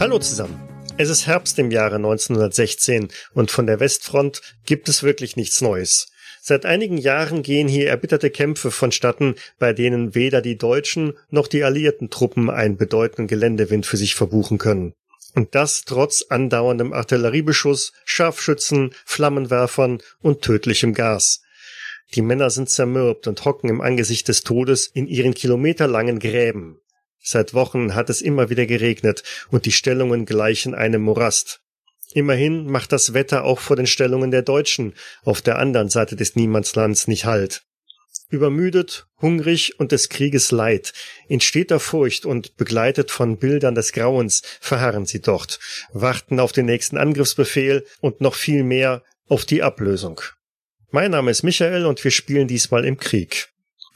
Hallo zusammen. Es ist Herbst im Jahre 1916 und von der Westfront gibt es wirklich nichts Neues. Seit einigen Jahren gehen hier erbitterte Kämpfe vonstatten, bei denen weder die deutschen noch die alliierten Truppen einen bedeutenden Geländewind für sich verbuchen können. Und das trotz andauerndem Artilleriebeschuss, Scharfschützen, Flammenwerfern und tödlichem Gas. Die Männer sind zermürbt und hocken im Angesicht des Todes in ihren kilometerlangen Gräben. Seit Wochen hat es immer wieder geregnet und die Stellungen gleichen einem Morast. Immerhin macht das Wetter auch vor den Stellungen der Deutschen auf der anderen Seite des Niemandslands nicht Halt. Übermüdet, hungrig und des Krieges leid, in steter Furcht und begleitet von Bildern des Grauens verharren sie dort, warten auf den nächsten Angriffsbefehl und noch viel mehr auf die Ablösung. Mein Name ist Michael und wir spielen diesmal im Krieg.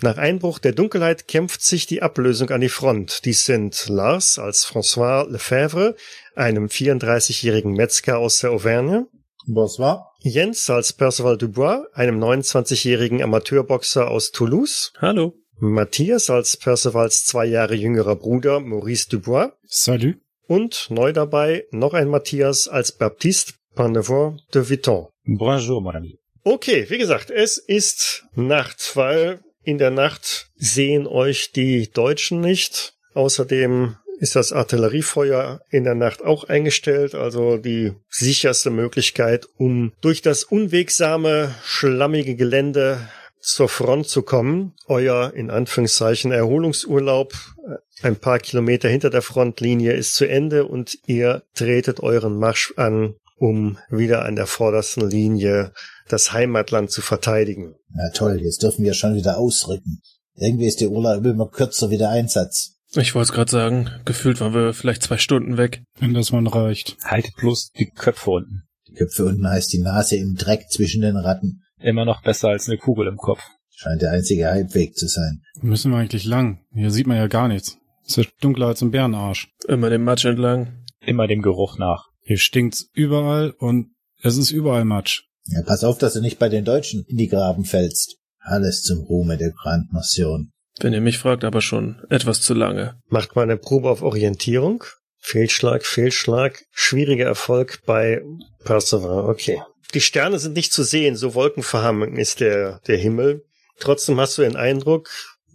Nach Einbruch der Dunkelheit kämpft sich die Ablösung an die Front. Dies sind Lars als François Lefebvre, einem 34-jährigen Metzger aus der Auvergne. Bonsoir. Jens als Percival Dubois, einem 29-jährigen Amateurboxer aus Toulouse. Hallo. Matthias als Percivals zwei Jahre jüngerer Bruder Maurice Dubois. Salut. Und neu dabei noch ein Matthias als Baptiste Panevor de Vuitton. Bonjour, mon ami. Okay, wie gesagt, es ist Nacht, weil in der Nacht sehen euch die Deutschen nicht. Außerdem ist das Artilleriefeuer in der Nacht auch eingestellt, also die sicherste Möglichkeit, um durch das unwegsame, schlammige Gelände zur Front zu kommen. Euer in Anführungszeichen Erholungsurlaub äh, ein paar Kilometer hinter der Frontlinie ist zu Ende und ihr tretet euren Marsch an, um wieder an der vordersten Linie das Heimatland zu verteidigen. Na toll, jetzt dürfen wir schon wieder ausrücken. Irgendwie ist der Urlaub immer kürzer wie der Einsatz. Ich wollte es gerade sagen, gefühlt waren wir vielleicht zwei Stunden weg. Wenn das mal reicht. Haltet bloß die Köpfe unten. Die Köpfe unten heißt die Nase im Dreck zwischen den Ratten. Immer noch besser als eine Kugel im Kopf. Scheint der einzige Halbweg zu sein. Müssen wir eigentlich lang? Hier sieht man ja gar nichts. Es ist dunkler als ein Bärenarsch. Immer dem Matsch entlang. Immer dem Geruch nach. Hier stinkt's überall und es ist überall Matsch. Ja, pass auf, dass du nicht bei den Deutschen in die Graben fällst. Alles zum Ruhme der Grand Nation. Wenn ihr mich fragt, aber schon etwas zu lange. Macht mal eine Probe auf Orientierung. Fehlschlag, Fehlschlag. Schwieriger Erfolg bei Perseverance. Okay. Die Sterne sind nicht zu sehen, so wolkenverhangen ist der, der Himmel. Trotzdem hast du den Eindruck,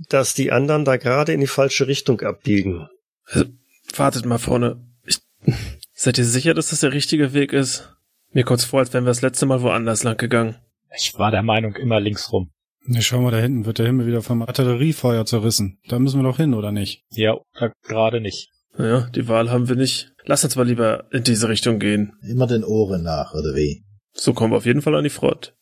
dass die anderen da gerade in die falsche Richtung abbiegen. Wartet mal vorne. Ich, seid ihr sicher, dass das der richtige Weg ist? Mir kommt's vor, als wären wir das letzte Mal woanders lang gegangen. Ich war der Meinung immer links rum. Ne, schau mal, da hinten wird der Himmel wieder vom Artilleriefeuer zerrissen. Da müssen wir doch hin, oder nicht? Ja, äh, gerade nicht. Naja, die Wahl haben wir nicht. Lass uns mal lieber in diese Richtung gehen. Immer den Ohren nach, oder wie? So kommen wir auf jeden Fall an die Front.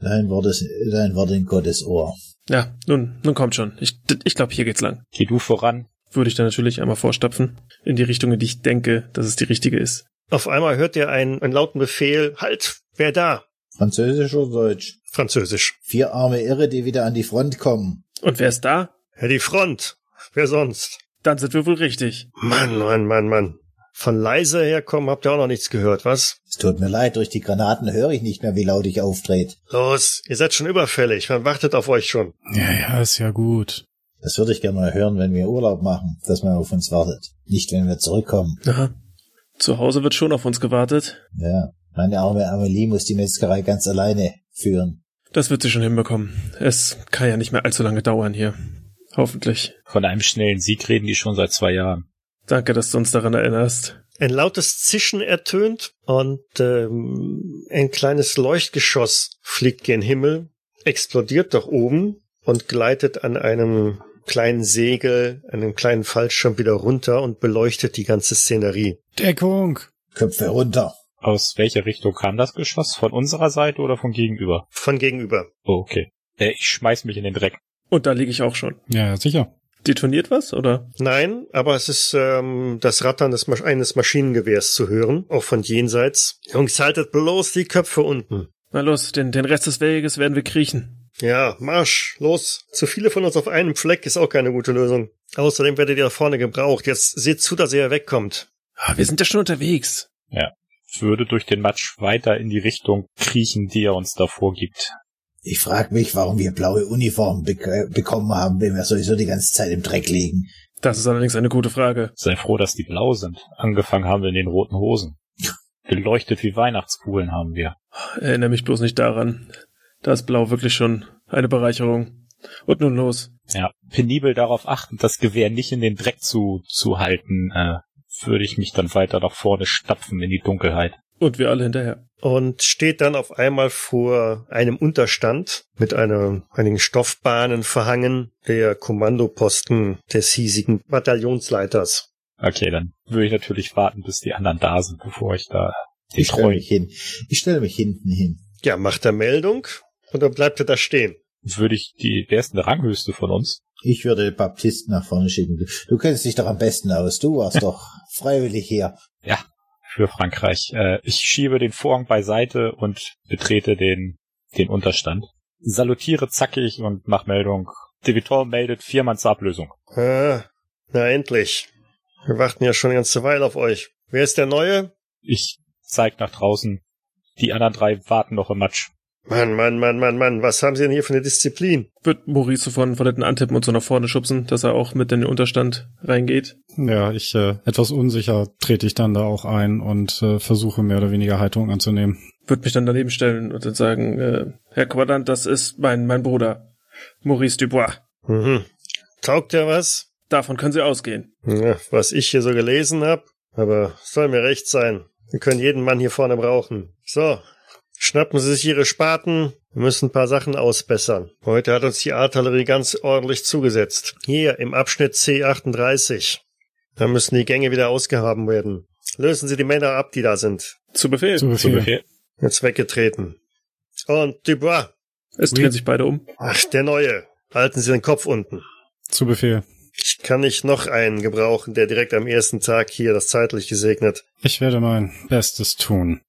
Dein Wort ist, dein Wort in Gottes Ohr. Ja, nun, nun kommt schon. Ich, ich glaube, hier geht's lang. Geh du voran. Würde ich dann natürlich einmal vorstapfen. In die Richtung, in die ich denke, dass es die richtige ist. Auf einmal hört ihr einen, einen lauten Befehl. Halt! Wer da? Französisch oder Deutsch? Französisch. Vier arme Irre, die wieder an die Front kommen. Und wer ist da? Ja, die Front. Wer sonst? Dann sind wir wohl richtig. Mann, Mann, Mann, Mann. Von leise herkommen habt ihr auch noch nichts gehört, was? Es tut mir leid, durch die Granaten höre ich nicht mehr, wie laut ich auftrete. Los, ihr seid schon überfällig. Man wartet auf euch schon. Ja, ja, ist ja gut. Das würde ich gerne mal hören, wenn wir Urlaub machen, dass man auf uns wartet. Nicht, wenn wir zurückkommen. Aha. Zu Hause wird schon auf uns gewartet. Ja, meine arme Amelie muss die Metzgerei ganz alleine führen. Das wird sie schon hinbekommen. Es kann ja nicht mehr allzu lange dauern hier. Hoffentlich. Von einem schnellen Sieg reden die schon seit zwei Jahren. Danke, dass du uns daran erinnerst. Ein lautes Zischen ertönt und ähm, ein kleines Leuchtgeschoss fliegt gen Himmel, explodiert doch oben und gleitet an einem kleinen Segel, einem kleinen Fallschirm wieder runter und beleuchtet die ganze Szenerie. Deckung! Köpfe runter. Aus welcher Richtung kam das Geschoss? Von unserer Seite oder von gegenüber? Von gegenüber. Oh, okay. Äh, ich schmeiß mich in den Dreck. Und da liege ich auch schon. Ja, sicher. Detoniert was, oder? Nein, aber es ist ähm, das Rattern des, Masch eines Maschinengewehrs zu hören, auch von jenseits. Jungs, haltet bloß die Köpfe unten. Na los, den, den Rest des Weges werden wir kriechen. Ja, Marsch, los. Zu viele von uns auf einem Fleck ist auch keine gute Lösung. Außerdem werdet ihr da vorne gebraucht. Jetzt seht zu, dass ihr wegkommt. Ah, Wir sind ja schon unterwegs. Würde durch den Matsch weiter in die Richtung kriechen, die er uns da vorgibt. Ich frag mich, warum wir blaue Uniformen bek äh, bekommen haben, wenn wir sowieso die ganze Zeit im Dreck liegen. Das ist allerdings eine gute Frage. Sei froh, dass die blau sind. Angefangen haben wir in den roten Hosen. Geleuchtet wie Weihnachtskugeln haben wir. Erinnere mich bloß nicht daran. Da ist Blau wirklich schon eine Bereicherung. Und nun los. Ja, penibel darauf achten, das Gewehr nicht in den Dreck zu, zu halten, äh, würde ich mich dann weiter nach vorne stapfen in die Dunkelheit. Und wir alle hinterher. Und steht dann auf einmal vor einem Unterstand mit einer, einigen Stoffbahnen verhangen, der Kommandoposten des hiesigen Bataillonsleiters. Okay, dann würde ich natürlich warten, bis die anderen da sind, bevor ich da Ich stelle mich hin. Ich stelle mich hinten hin. Ja, macht er Meldung und dann bleibt er da stehen. würde ich die, wer ist denn der Ranghöchste von uns? Ich würde Baptisten nach vorne schicken. Du, kennst dich doch am besten aus. Du warst doch freiwillig hier. Ja, für Frankreich. Äh, ich schiebe den Vorhang beiseite und betrete den, den Unterstand. Salutiere zackig und mach Meldung. Devitor meldet vier Mann zur Ablösung. Ah, na endlich. Wir warten ja schon eine ganze Weile auf euch. Wer ist der Neue? Ich zeig nach draußen. Die anderen drei warten noch im Matsch. Mann, Mann, Mann, Mann, Mann, was haben Sie denn hier für eine Disziplin? Wird Maurice von, von hinten antippen und so nach vorne schubsen, dass er auch mit in den Unterstand reingeht. Ja, ich äh, etwas unsicher trete ich dann da auch ein und äh, versuche mehr oder weniger Haltung anzunehmen. Wird mich dann daneben stellen und dann sagen, äh, Herr Quadrant, das ist mein, mein Bruder. Maurice Dubois. Mhm. Taugt ja was? Davon können Sie ausgehen. Ja, was ich hier so gelesen hab. Aber soll mir recht sein. Wir können jeden Mann hier vorne brauchen. So, schnappen Sie sich Ihre Spaten. Wir müssen ein paar Sachen ausbessern. Heute hat uns die Artillerie ganz ordentlich zugesetzt. Hier im Abschnitt C38. Da müssen die Gänge wieder ausgehaben werden. Lösen Sie die Männer ab, die da sind. Zu Befehl. Zu Zu Befehl. Befehl. Jetzt weggetreten. Und Dubois. Es drehen sich beide um. Ach, der Neue. Halten Sie den Kopf unten. Zu Befehl. Ich kann nicht noch einen gebrauchen, der direkt am ersten Tag hier das zeitlich gesegnet. Ich werde mein Bestes tun.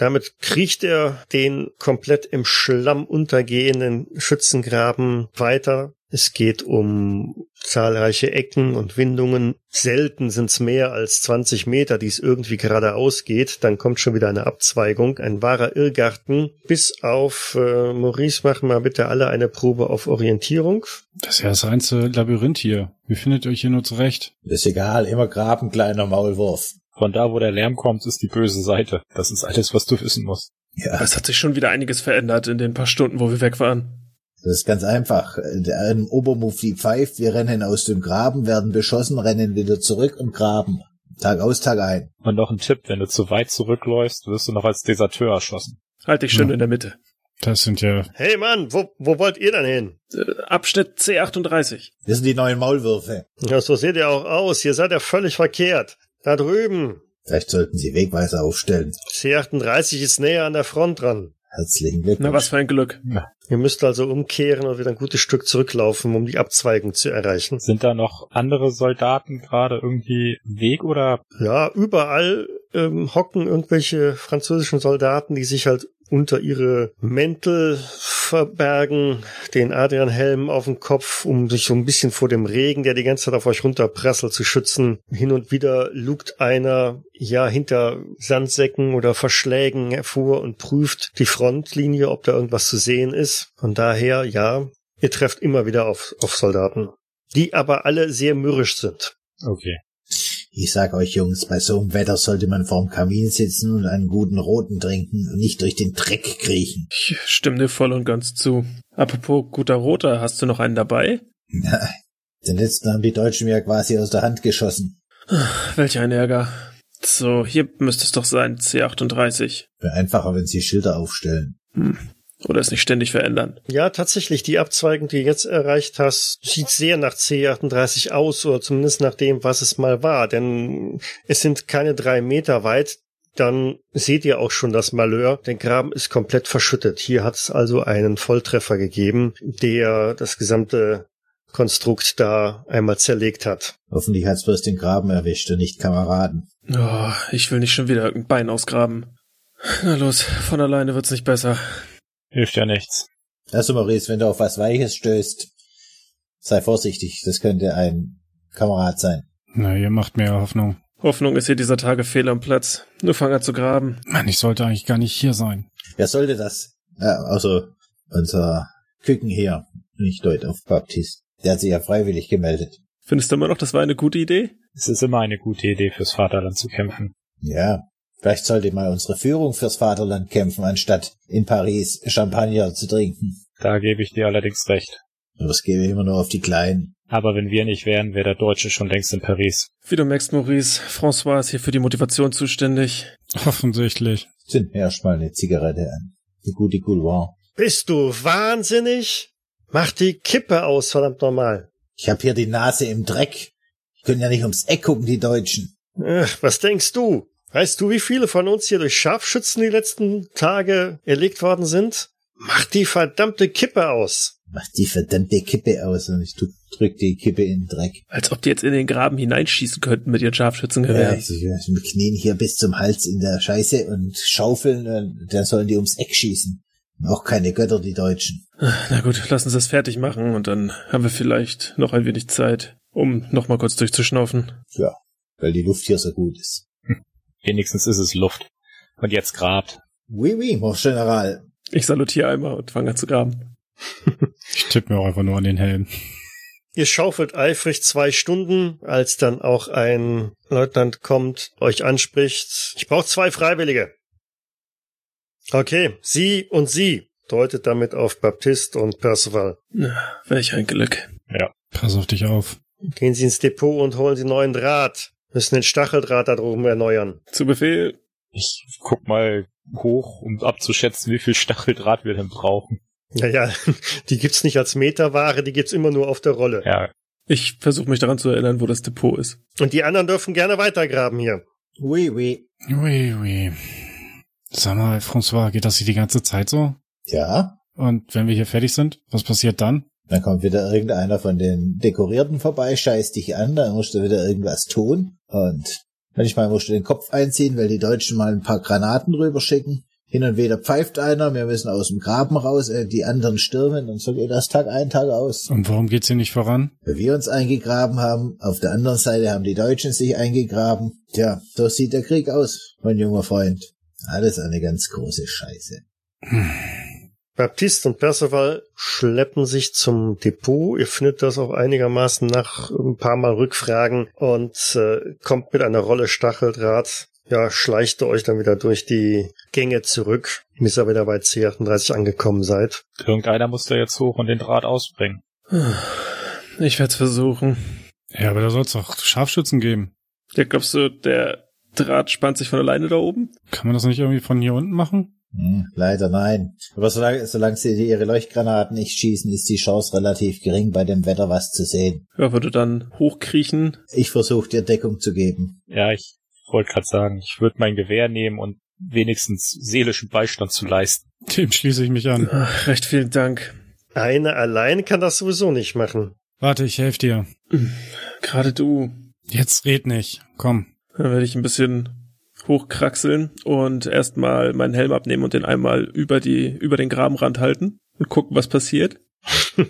Damit kriecht er den komplett im Schlamm untergehenden Schützengraben weiter. Es geht um zahlreiche Ecken und Windungen. Selten sind es mehr als 20 Meter, die es irgendwie geradeaus geht. Dann kommt schon wieder eine Abzweigung, ein wahrer Irrgarten. Bis auf äh, Maurice machen wir bitte alle eine Probe auf Orientierung. Das ist ja das reinste Labyrinth hier. Wie findet ihr euch hier nur zurecht? Ist egal, immer graben, kleiner Maulwurf. Von da, wo der Lärm kommt, ist die böse Seite. Das ist alles, was du wissen musst. Ja, Es hat sich schon wieder einiges verändert in den paar Stunden, wo wir weg waren. das ist ganz einfach. Der ein Obermufti pfeift, wir rennen aus dem Graben, werden beschossen, rennen wieder zurück und graben. Tag aus, Tag ein. Und noch ein Tipp, wenn du zu weit zurückläufst, wirst du noch als Deserteur erschossen. Halt dich schön Ja. in der Mitte. Das sind ja Hey Mann, wo, wo wollt ihr denn hin? Äh, Abschnitt C38. Das sind die neuen Maulwürfe. Ja, so seht ihr auch aus. Ihr seid ja völlig verkehrt. Da drüben. Vielleicht sollten Sie Wegweiser aufstellen. C38 ist näher an der Front dran. Herzlichen Glückwunsch. Na, was für ein Glück. Ihr müsst also umkehren und wieder ein gutes Stück zurücklaufen, um die Abzweigung zu erreichen. Sind da noch andere Soldaten gerade irgendwie Weg oder Ja, überall ähm, hocken irgendwelche französischen Soldaten, die sich halt unter ihre Mäntel verbergen, den Adrian-Helm auf dem Kopf, um sich so ein bisschen vor dem Regen, der die ganze Zeit auf euch runterprasselt, zu schützen. Hin und wieder lugt einer ja hinter Sandsäcken oder Verschlägen hervor und prüft die Frontlinie, ob da irgendwas zu sehen ist. Von daher, ja, ihr trefft immer wieder auf, auf Soldaten, die aber alle sehr mürrisch sind. Okay. Ich sag euch Jungs, bei so einem Wetter sollte man vorm Kamin sitzen und einen guten Roten trinken und nicht durch den Dreck kriechen. Ich stimme dir voll und ganz zu. Apropos guter Roter, hast du noch einen dabei? Den letzten haben die Deutschen mir quasi aus der Hand geschossen. Welch ein Ärger. So, hier müsste es doch sein, C38. Wäre einfacher, wenn sie Schilder aufstellen. Hm. Oder es nicht ständig verändern. Ja, tatsächlich, die Abzweigung, die du jetzt erreicht hast, sieht sehr nach C38 aus, oder zumindest nach dem, was es mal war. Denn es sind keine drei Meter weit. Dann seht ihr auch schon das Malheur. Der Graben ist komplett verschüttet. Hier hat es also einen Volltreffer gegeben, der das gesamte Konstrukt da einmal zerlegt hat. Hoffentlich hat's bloß den Graben erwischt und nicht Kameraden. Oh, ich will nicht schon wieder irgendein Bein ausgraben. Na los, von alleine wird's nicht besser. Hilft ja nichts. Also Maurice, wenn du auf was Weiches stößt, sei vorsichtig, das könnte ein Kamerad sein. Na, ihr macht mir Hoffnung. Hoffnung ist hier dieser Tage fehl am Platz. Nur fang an zu graben. Mann, ich sollte eigentlich gar nicht hier sein. Wer sollte das? Äh, also unser Küken hier, nicht deut auf Baptist. Der hat sich ja freiwillig gemeldet. Findest du immer noch, das war eine gute Idee? Es ist immer eine gute Idee, fürs Vaterland zu kämpfen. Ja, vielleicht sollte mal unsere Führung fürs Vaterland kämpfen, anstatt in Paris Champagner zu trinken. Da gebe ich dir allerdings recht. Aber das gebe ich immer nur auf die Kleinen. Aber wenn wir nicht wären, wäre der Deutsche schon längst in Paris. Wie du merkst, Maurice, François ist hier für die Motivation zuständig. Offensichtlich. Zünd mir erst mal eine Zigarette an. Die gute Couloir. Bist du wahnsinnig? Mach die Kippe aus, verdammt normal. Ich hab hier die Nase im Dreck. Die können ja nicht ums Eck gucken, die Deutschen. Ach, was denkst du? Weißt du, wie viele von uns hier durch Scharfschützen die letzten Tage erlegt worden sind? Mach die verdammte Kippe aus. Mach die verdammte Kippe aus und ich drück die Kippe in den Dreck. Als ob die jetzt in den Graben hineinschießen könnten mit ihren Ja, Scharfschützengewehren. ich, ich, wir knien hier bis zum Hals in der Scheiße und schaufeln, dann sollen die ums Eck schießen. Auch keine Götter, die Deutschen. Na gut, lass uns das fertig machen und dann haben wir vielleicht noch ein wenig Zeit, um noch mal kurz durchzuschnaufen. Ja, weil die Luft hier so gut ist. Wenigstens ist es Luft. Und jetzt grabt. Oui, oui, mon General. Ich salutiere einmal und fange an zu graben. Ich tippe mir auch einfach nur an den Helm. Ihr schaufelt eifrig zwei Stunden, als dann auch ein Leutnant kommt, euch anspricht. Ich brauche zwei Freiwillige. Okay, Sie und Sie, deutet damit auf Baptiste und Percival. Na, welch ein Glück. Pass auf dich auf. Gehen Sie ins Depot und holen Sie neuen Draht. Müssen den Stacheldraht da drüben erneuern. Zu Befehl. Ich guck mal hoch, um abzuschätzen, wie viel Stacheldraht wir denn brauchen. Naja, die gibt's nicht als Meterware, die gibt's immer nur auf der Rolle. Ja, Ich versuche mich daran zu erinnern, wo das Depot ist. Und die anderen dürfen gerne weitergraben hier. Oui, oui. Ui, ui. Sag mal, François, geht das hier die ganze Zeit so? Ja, Und wenn wir hier fertig sind, was passiert dann? dann kommt wieder irgendeiner von den Dekorierten vorbei, scheißt dich an, dann musst du wieder irgendwas tun. Und manchmal musst du den Kopf einziehen, weil die Deutschen mal ein paar Granaten rüber schicken. Hin und wieder pfeift einer, wir müssen aus dem Graben raus, äh, die anderen stürmen und so geht das Tag ein, Tag aus. Und warum geht's hier nicht voran? Weil wir uns eingegraben haben, auf der anderen Seite haben die Deutschen sich eingegraben. Tja, so sieht der Krieg aus, mein junger Freund. Alles eine ganz große Scheiße. Baptiste und Percival schleppen sich zum Depot. Ihr findet das auch einigermaßen nach ein paar Mal Rückfragen und äh, kommt mit einer Rolle Stacheldraht. Ja, schleicht ihr euch dann wieder durch die Gänge zurück, bis ihr wieder bei C38 angekommen seid. irgendeiner muss da jetzt hoch und den Draht ausbringen. Ich werde es versuchen. Ja, aber da soll's doch Scharfschützen geben. Ja, glaubst du, der Draht spannt sich von alleine da oben? Kann man das nicht irgendwie von hier unten machen? Hm, leider nein. Aber solange, solange sie ihre Leuchtgranaten nicht schießen, ist die Chance relativ gering, bei dem Wetter was zu sehen. Ja, würde dann hochkriechen. Ich versuche dir Deckung zu geben. Ja, ich wollte gerade sagen, ich würde mein Gewehr nehmen und wenigstens seelischen Beistand zu leisten. Dem schließe ich mich an. Ach, recht vielen Dank. Eine allein kann das sowieso nicht machen. Warte, ich helfe dir. Gerade du. Jetzt red nicht. Komm. Dann werde ich ein bisschen hochkraxeln und erstmal meinen Helm abnehmen und den einmal über die, über den Grabenrand halten und gucken, was passiert.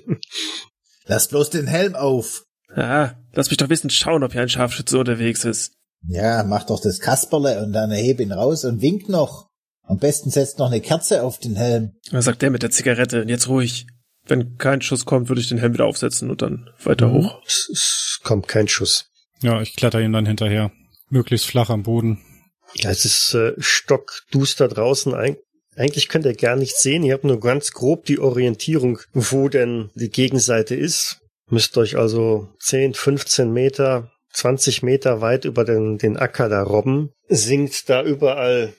Lass bloß den Helm auf. Ah, lass mich doch wissen schauen, ob hier ein Scharfschütze unterwegs ist. Ja, mach doch das Kasperle und dann heb ihn raus und wink noch. Am besten setzt noch eine Kerze auf den Helm. Was sagt der mit der Zigarette? Und jetzt ruhig. Wenn kein Schuss kommt, würde ich den Helm wieder aufsetzen und dann weiter hoch. Es, es kommt kein Schuss. Ja, ich kletter ihm dann hinterher. Möglichst flach am Boden. Ja, es ist äh, stockduster draußen. Eig eigentlich könnt ihr gar nichts sehen. Ihr habt nur ganz grob die Orientierung, wo denn die Gegenseite ist. Müsst euch also 10, 15 Meter, 20 Meter weit über den, den Acker da robben. Sinkt da überall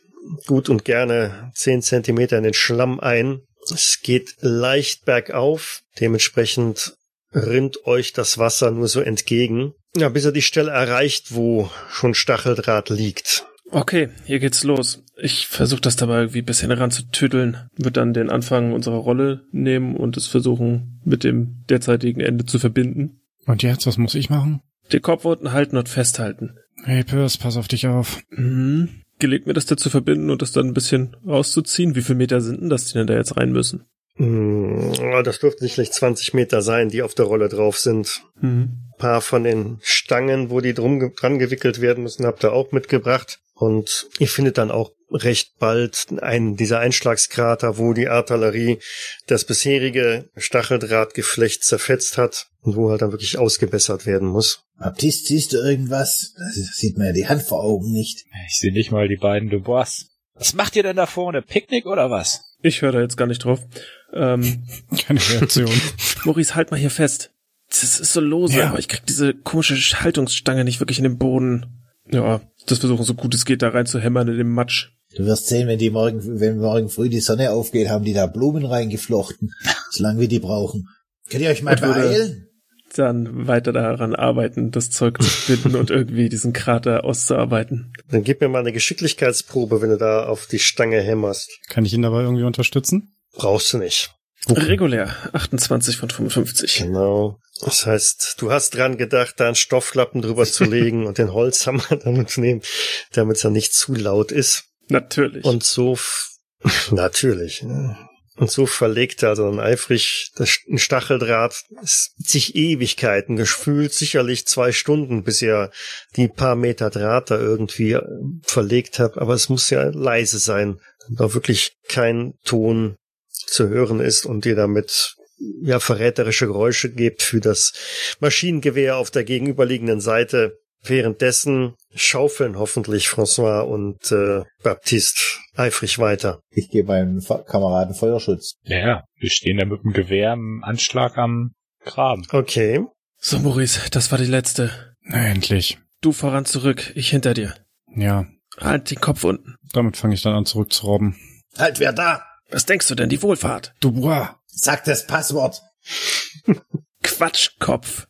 gut und gerne 10 Zentimeter in den Schlamm ein. Es geht leicht bergauf. Dementsprechend rinnt euch das Wasser nur so entgegen. Ja, bis ihr die Stelle erreicht, wo schon Stacheldraht liegt. Okay, hier geht's los. Ich versuche das dabei irgendwie ein bisschen heranzutüdeln. Wird dann den Anfang unserer Rolle nehmen und es versuchen, mit dem derzeitigen Ende zu verbinden. Und jetzt, was muss ich machen? Den Kopf unten halten und festhalten. Hey, Pirs, pass auf dich auf. Mhm. gelegt, mir das da zu verbinden und das dann ein bisschen rauszuziehen? Wie viele Meter sind denn das, die denn da jetzt rein müssen? Hm, Das dürften sicherlich 20 Meter sein, die auf der Rolle drauf sind. Mhm. Ein paar von den Stangen, wo die drum dran gewickelt werden müssen, habt ihr auch mitgebracht. Und ihr findet dann auch recht bald einen dieser Einschlagskrater, wo die Artillerie das bisherige Stacheldrahtgeflecht zerfetzt hat und wo halt dann wirklich ausgebessert werden muss. Baptiste, siehst du irgendwas? Da sieht man ja die Hand vor Augen nicht. Ich sehe nicht mal die beiden Dubois. Was macht ihr denn da vorne? Picknick oder was? Ich höre da jetzt gar nicht drauf. Ähm, Keine Reaktion. Maurice, halt mal hier fest. Das ist so lose, Ja. aber ich krieg diese komische Haltungsstange nicht wirklich in den Boden. Ja, das versuchen so gut es geht, da rein zu hämmern in den Matsch. Du wirst sehen, wenn die morgen, wenn morgen früh die Sonne aufgeht, haben die da Blumen reingeflochten. Solange wir die brauchen. Könnt ihr euch mal beeilen? Dann weiter daran arbeiten, das Zeug zu finden und irgendwie diesen Krater auszuarbeiten. Dann gib mir mal eine Geschicklichkeitsprobe, wenn du da auf die Stange hämmerst. Kann ich ihn dabei irgendwie unterstützen? Brauchst du nicht. Regulär, 28 von 55. Genau. Das heißt, du hast dran gedacht, da einen Stofflappen drüber zu legen und den Holzhammer damit zu nehmen, damit es ja nicht zu laut ist. Natürlich. Und so, natürlich. ja. Und so verlegt er also dann eifrig das ein Stacheldraht. Sich Ewigkeiten, gefühlt sicherlich zwei Stunden, bis ihr die paar Meter Draht da irgendwie äh, verlegt habt. Aber es muss ja leise sein, auch wirklich kein Ton zu hören ist und ihr damit ja verräterische Geräusche gebt für das Maschinengewehr auf der gegenüberliegenden Seite. Währenddessen schaufeln hoffentlich François und äh, Baptiste eifrig weiter. Ich gebe meinem Fa- Kameraden Feuerschutz. Ja, ja, wir stehen da mit dem Gewehr im Anschlag am Graben. Okay. so, Maurice, das war die letzte. Na, endlich. Du voran zurück, ich hinter dir. Ja, Halt den Kopf unten. damit fange ich dann an zurückzurobben. Halt, wer da? Was denkst du denn, die Wohlfahrt? Dubois! Sag das Passwort. Quatschkopf.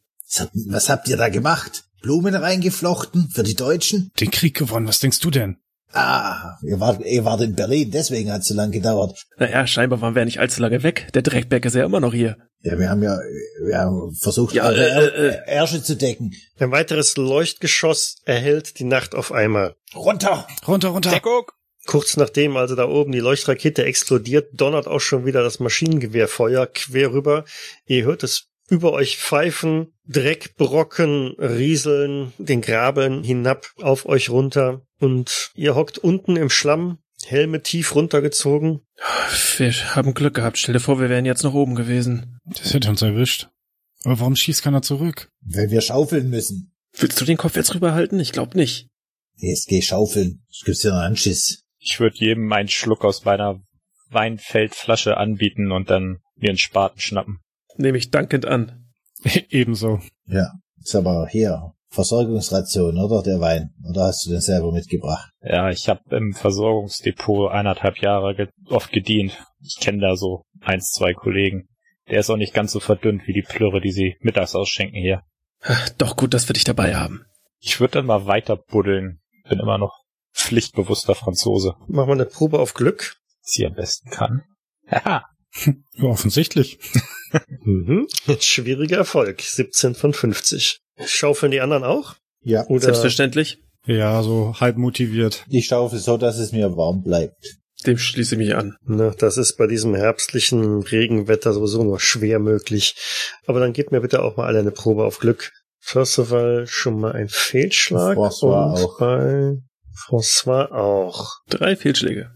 Was habt- ihr da gemacht? Blumen reingeflochten für die Deutschen? Den Krieg gewonnen, was denkst du denn? Ah, ihr wart, ihr wart in Berlin, deswegen hat es so lange gedauert. Naja, scheinbar waren wir ja nicht allzu lange weg. Der Dreckberg ist ja immer noch hier. Ja, wir haben ja, wir haben versucht, Ja, eure äh, Ä- Ärsche zu decken. Ein weiteres Leuchtgeschoss erhellt die Nacht auf einmal. Runter! Runter, runter! Deckung! Kurz nachdem also da oben die Leuchtrakete explodiert, donnert auch schon wieder das Maschinengewehrfeuer quer rüber. Ihr hört es über euch pfeifen, Dreckbrocken rieseln, den Graben hinab auf euch runter und ihr hockt unten im Schlamm, Helme tief runtergezogen. Wir haben Glück gehabt. Stell dir vor, wir wären jetzt noch oben gewesen. Das hätte uns erwischt. Aber warum schießt keiner zurück? Weil wir schaufeln müssen. Willst du den Kopf jetzt rüberhalten? Ich glaub nicht. Jetzt geh schaufeln. Es gibt ja noch einen Schiss. Ich würde jedem einen Schluck aus meiner Weinfeldflasche anbieten und dann mir einen Spaten schnappen. Nehme ich dankend an. Ebenso. Ja. Ist aber hier. Versorgungsration, oder? Der Wein. Oder hast du den selber mitgebracht? Ja, ich habe im Versorgungsdepot eineinhalb Jahre ge oft gedient. Ich kenne da so eins, zwei Kollegen. Der ist auch nicht ganz so verdünnt wie die Plürre, die sie mittags ausschenken hier. Doch gut, dass wir dich dabei haben. Ich würde dann mal weiter buddeln. Bin immer noch pflichtbewusster Franzose, Machen wir eine Probe auf Glück. was sie am besten kann. Haha. Ja, offensichtlich. Mhm. Schwieriger Erfolg. 17 von 50. Schaufeln die anderen auch? Ja. Oder Selbstverständlich. Ja, so halb motiviert. Ich schaufel so, dass es mir warm bleibt. Dem schließe ich mich an. Ne, das ist bei diesem herbstlichen Regenwetter sowieso nur schwer möglich. Aber dann gebt mir bitte auch mal alle eine Probe auf Glück. First of all schon mal ein Fehlschlag. Und auch. bei François auch. Drei Fehlschläge.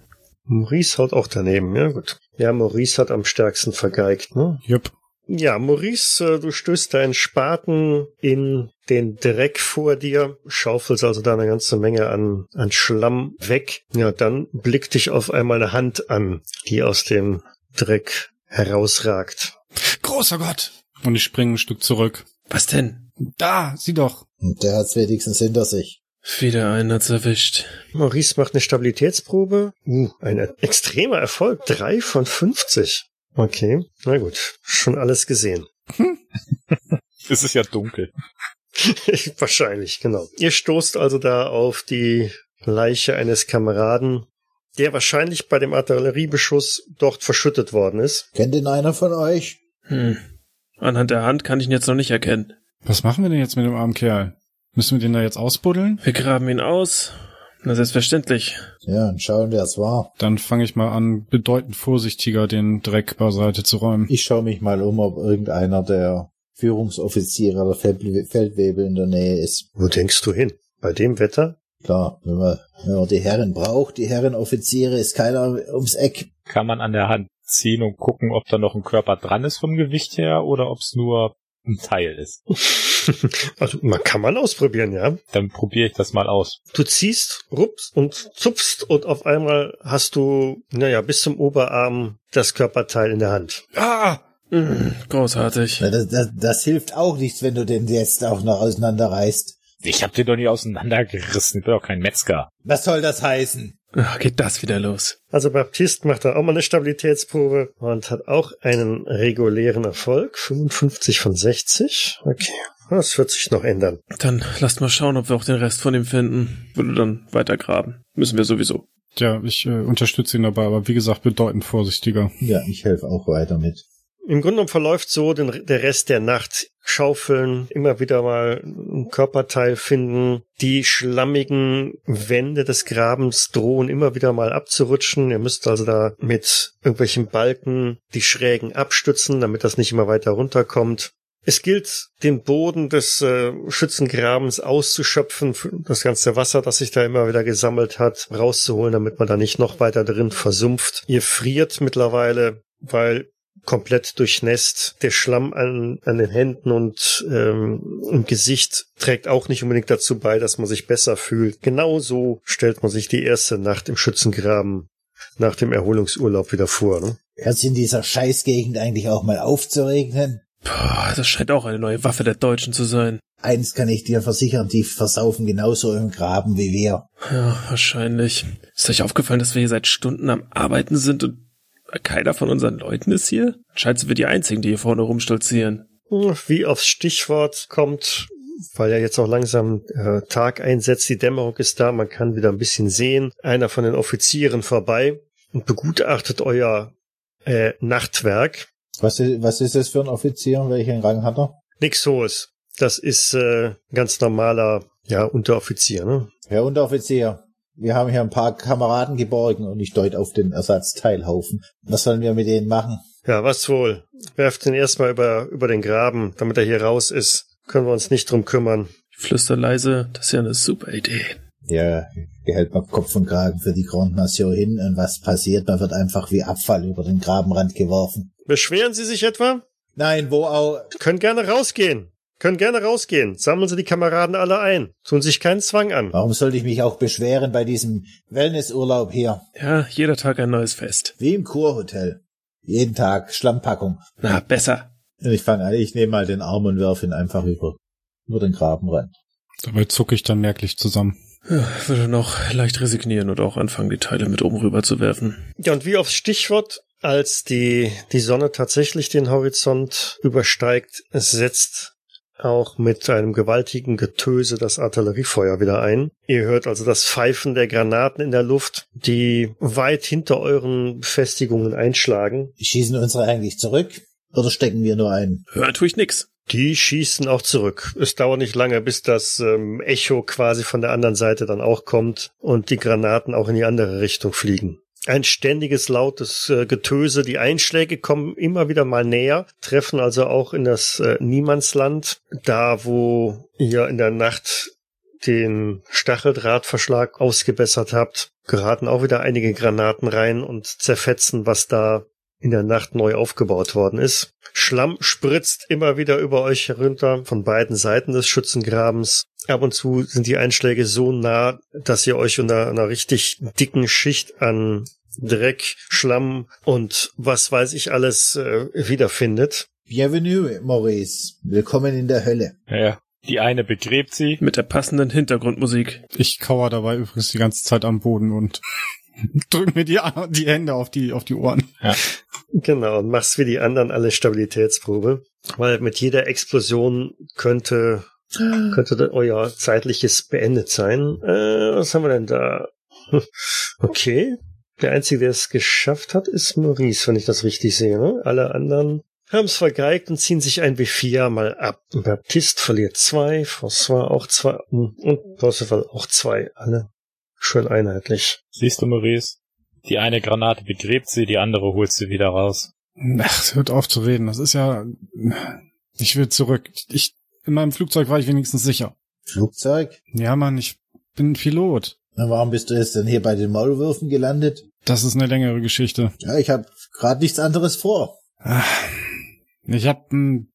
Maurice haut auch daneben, ja gut. Ja, Maurice hat am stärksten vergeigt, ne? Jupp. Ja, Maurice, äh, du stößt deinen Spaten in den Dreck vor dir, schaufelst also da eine ganze Menge an, an Schlamm weg. Ja, dann blickt dich auf einmal eine Hand an, die aus dem Dreck herausragt. Großer Gott! Und ich springe ein Stück zurück. Was denn? Da, sieh doch. Und der hat's wenigstens hinter sich. Wieder einen hat's erwischt. Maurice macht eine Stabilitätsprobe. Uh, ein extremer Erfolg. Drei von 50. Okay, na gut. Schon alles gesehen. Es ist ja dunkel. Wahrscheinlich, genau. Ihr stoßt also da auf die Leiche eines Kameraden, der wahrscheinlich bei dem Artilleriebeschuss dort verschüttet worden ist. Kennt ihn einer von euch? Hm. Anhand der Hand kann ich ihn jetzt noch nicht erkennen. Was machen wir denn jetzt mit dem armen Kerl? Müssen wir den da jetzt ausbuddeln? Wir graben ihn aus, Na, selbstverständlich. Ja, und schauen, wer es war. Dann fange ich mal an, bedeutend vorsichtiger den Dreck beiseite zu räumen. Ich schaue mich mal um, ob irgendeiner der Führungsoffiziere oder Feld- Feldwebel in der Nähe ist. Wo denkst du hin? Bei dem Wetter? Klar, wenn man, wenn man die Herren braucht, die Herrenoffiziere, ist keiner ums Eck. Kann man an der Hand ziehen und gucken, ob da noch ein Körper dran ist vom Gewicht her oder ob es nur ein Teil ist. also man kann mal ausprobieren, ja. Dann probiere ich das mal aus. Du ziehst, rupst und zupfst und auf einmal hast du, naja, bis zum Oberarm das Körperteil in der Hand. Ah! Mm, großartig. Das, das, das hilft auch nichts, wenn du den jetzt auch noch auseinanderreißt. Ich hab den doch nie auseinandergerissen. Ich bin doch kein Metzger. Was soll das heißen? Ah, geht das wieder los. Also Baptiste macht da auch mal eine Stabilitätsprobe und hat auch einen regulären Erfolg. 55 von 60. Okay. Das wird sich noch ändern. Dann lasst mal schauen, ob wir auch den Rest von ihm finden. Würde dann weiter graben. Müssen wir sowieso. Ja, ich äh, unterstütze ihn dabei, aber wie gesagt, bedeutend vorsichtiger. Ja, ich helfe auch weiter mit. Im Grunde genommen verläuft so den, der Rest der Nacht. Schaufeln, immer wieder mal ein Körperteil finden. Die schlammigen Wände des Grabens drohen immer wieder mal abzurutschen. Ihr müsst also da mit irgendwelchen Balken die Schrägen abstützen, damit das nicht immer weiter runterkommt. Es gilt, den Boden des äh, Schützengrabens auszuschöpfen, das ganze Wasser, das sich da immer wieder gesammelt hat, rauszuholen, damit man da nicht noch weiter drin versumpft. Ihr friert mittlerweile, weil komplett durchnässt. Der Schlamm an, an den Händen und ähm, im Gesicht trägt auch nicht unbedingt dazu bei, dass man sich besser fühlt. Genauso stellt man sich die erste Nacht im Schützengraben nach dem Erholungsurlaub wieder vor. Ne? Hört in dieser Scheißgegend eigentlich auch mal aufzuregnen? Boah, das scheint auch eine neue Waffe der Deutschen zu sein. Eins kann ich dir versichern, die versaufen genauso im Graben wie wir. Ja, wahrscheinlich. Ist euch aufgefallen, dass wir hier seit Stunden am Arbeiten sind und keiner von unseren Leuten ist hier? Scheint sind wir die einzigen, die hier vorne rumstolzieren. Wie aufs Stichwort kommt, weil ja jetzt auch langsam äh, Tag einsetzt, die Dämmerung ist da, man kann wieder ein bisschen sehen. Einer von den Offizieren vorbei und begutachtet euer äh, Nachtwerk. Was ist, was ist das für ein Offizier? Welchen Rang hat er? Nix Hohes. Das ist äh, ganz normaler, ja, Unteroffizier, ne? Herr Unteroffizier, wir haben hier ein paar Kameraden geborgen und ich deut auf den Ersatzteilhaufen. Was sollen wir mit denen machen? Ja, was wohl? Werft ihn erstmal über, über den Graben, damit er hier raus ist. Können wir uns nicht drum kümmern. Ich flüster leise, das ist ja eine super Idee. Ja, behält man Kopf und Kragen für die Grande Nation hin und was passiert? Man wird einfach wie Abfall über den Grabenrand geworfen. Beschweren Sie sich etwa? Nein, wo auch. Können gerne rausgehen. Können gerne rausgehen. Sammeln Sie die Kameraden alle ein. Tun sich keinen Zwang an. Warum sollte ich mich auch beschweren bei diesem Wellnessurlaub hier? Ja, jeder Tag ein neues Fest. Wie im Kurhotel. Jeden Tag Schlammpackung. Na, besser. Ich fange an, ich nehme mal den Arm und werfe ihn einfach über, über den Graben rein. Dabei zucke ich dann merklich zusammen. Ja, würde noch leicht resignieren und auch anfangen, die Teile mit oben rüber zu werfen. Ja, und wie aufs Stichwort, als die, die Sonne tatsächlich den Horizont übersteigt, es setzt auch mit einem gewaltigen Getöse das Artilleriefeuer wieder ein. Ihr hört also das Pfeifen der Granaten in der Luft, die weit hinter euren Befestigungen einschlagen. Schießen unsere eigentlich zurück oder stecken wir nur ein? Tue ich nix. Die schießen auch zurück. Es dauert nicht lange, bis das ähm, Echo quasi von der anderen Seite dann auch kommt und die Granaten auch in die andere Richtung fliegen. Ein ständiges lautes äh, Getöse. Die Einschläge kommen immer wieder mal näher, treffen also auch in das äh, Niemandsland, da wo ihr in der Nacht den Stacheldrahtverschlag ausgebessert habt, geraten auch wieder einige Granaten rein und zerfetzen, was da in der Nacht neu aufgebaut worden ist. Schlamm spritzt immer wieder über euch herunter von beiden Seiten des Schützengrabens. Ab und zu sind die Einschläge so nah, dass ihr euch unter einer richtig dicken Schicht an Dreck, Schlamm und was weiß ich alles äh, wiederfindet. Bienvenue, Maurice. Willkommen in der Hölle. Ja, die eine begräbt sie. Mit der passenden Hintergrundmusik. Ich kauer dabei übrigens die ganze Zeit am Boden und drück mir die, die Hände auf die, auf die Ohren. Ja. Genau, und machst wie die anderen alle Stabilitätsprobe. Weil mit jeder Explosion könnte, könnte euer zeitliches beendet sein. Äh, was haben wir denn da? Okay. Der Einzige, der es geschafft hat, ist Maurice, wenn ich das richtig sehe. Ne? Alle anderen haben es vergeigt und ziehen sich ein W4 mal ab. Baptiste verliert zwei, François auch zwei und Percival auch zwei. Alle schön einheitlich. Siehst du, Maurice? Die eine Granate begräbt sie, die andere holt sie wieder raus. Ach, hört auf zu reden. Das ist ja. Ich will zurück. Ich. In meinem Flugzeug war ich wenigstens sicher. Flugzeug? Ja, Mann, ich bin Pilot. Na, warum bist du jetzt denn hier bei den Maulwürfen gelandet? Das ist eine längere Geschichte. Ja, ich habe gerade nichts anderes vor. Ach, Ich habe einen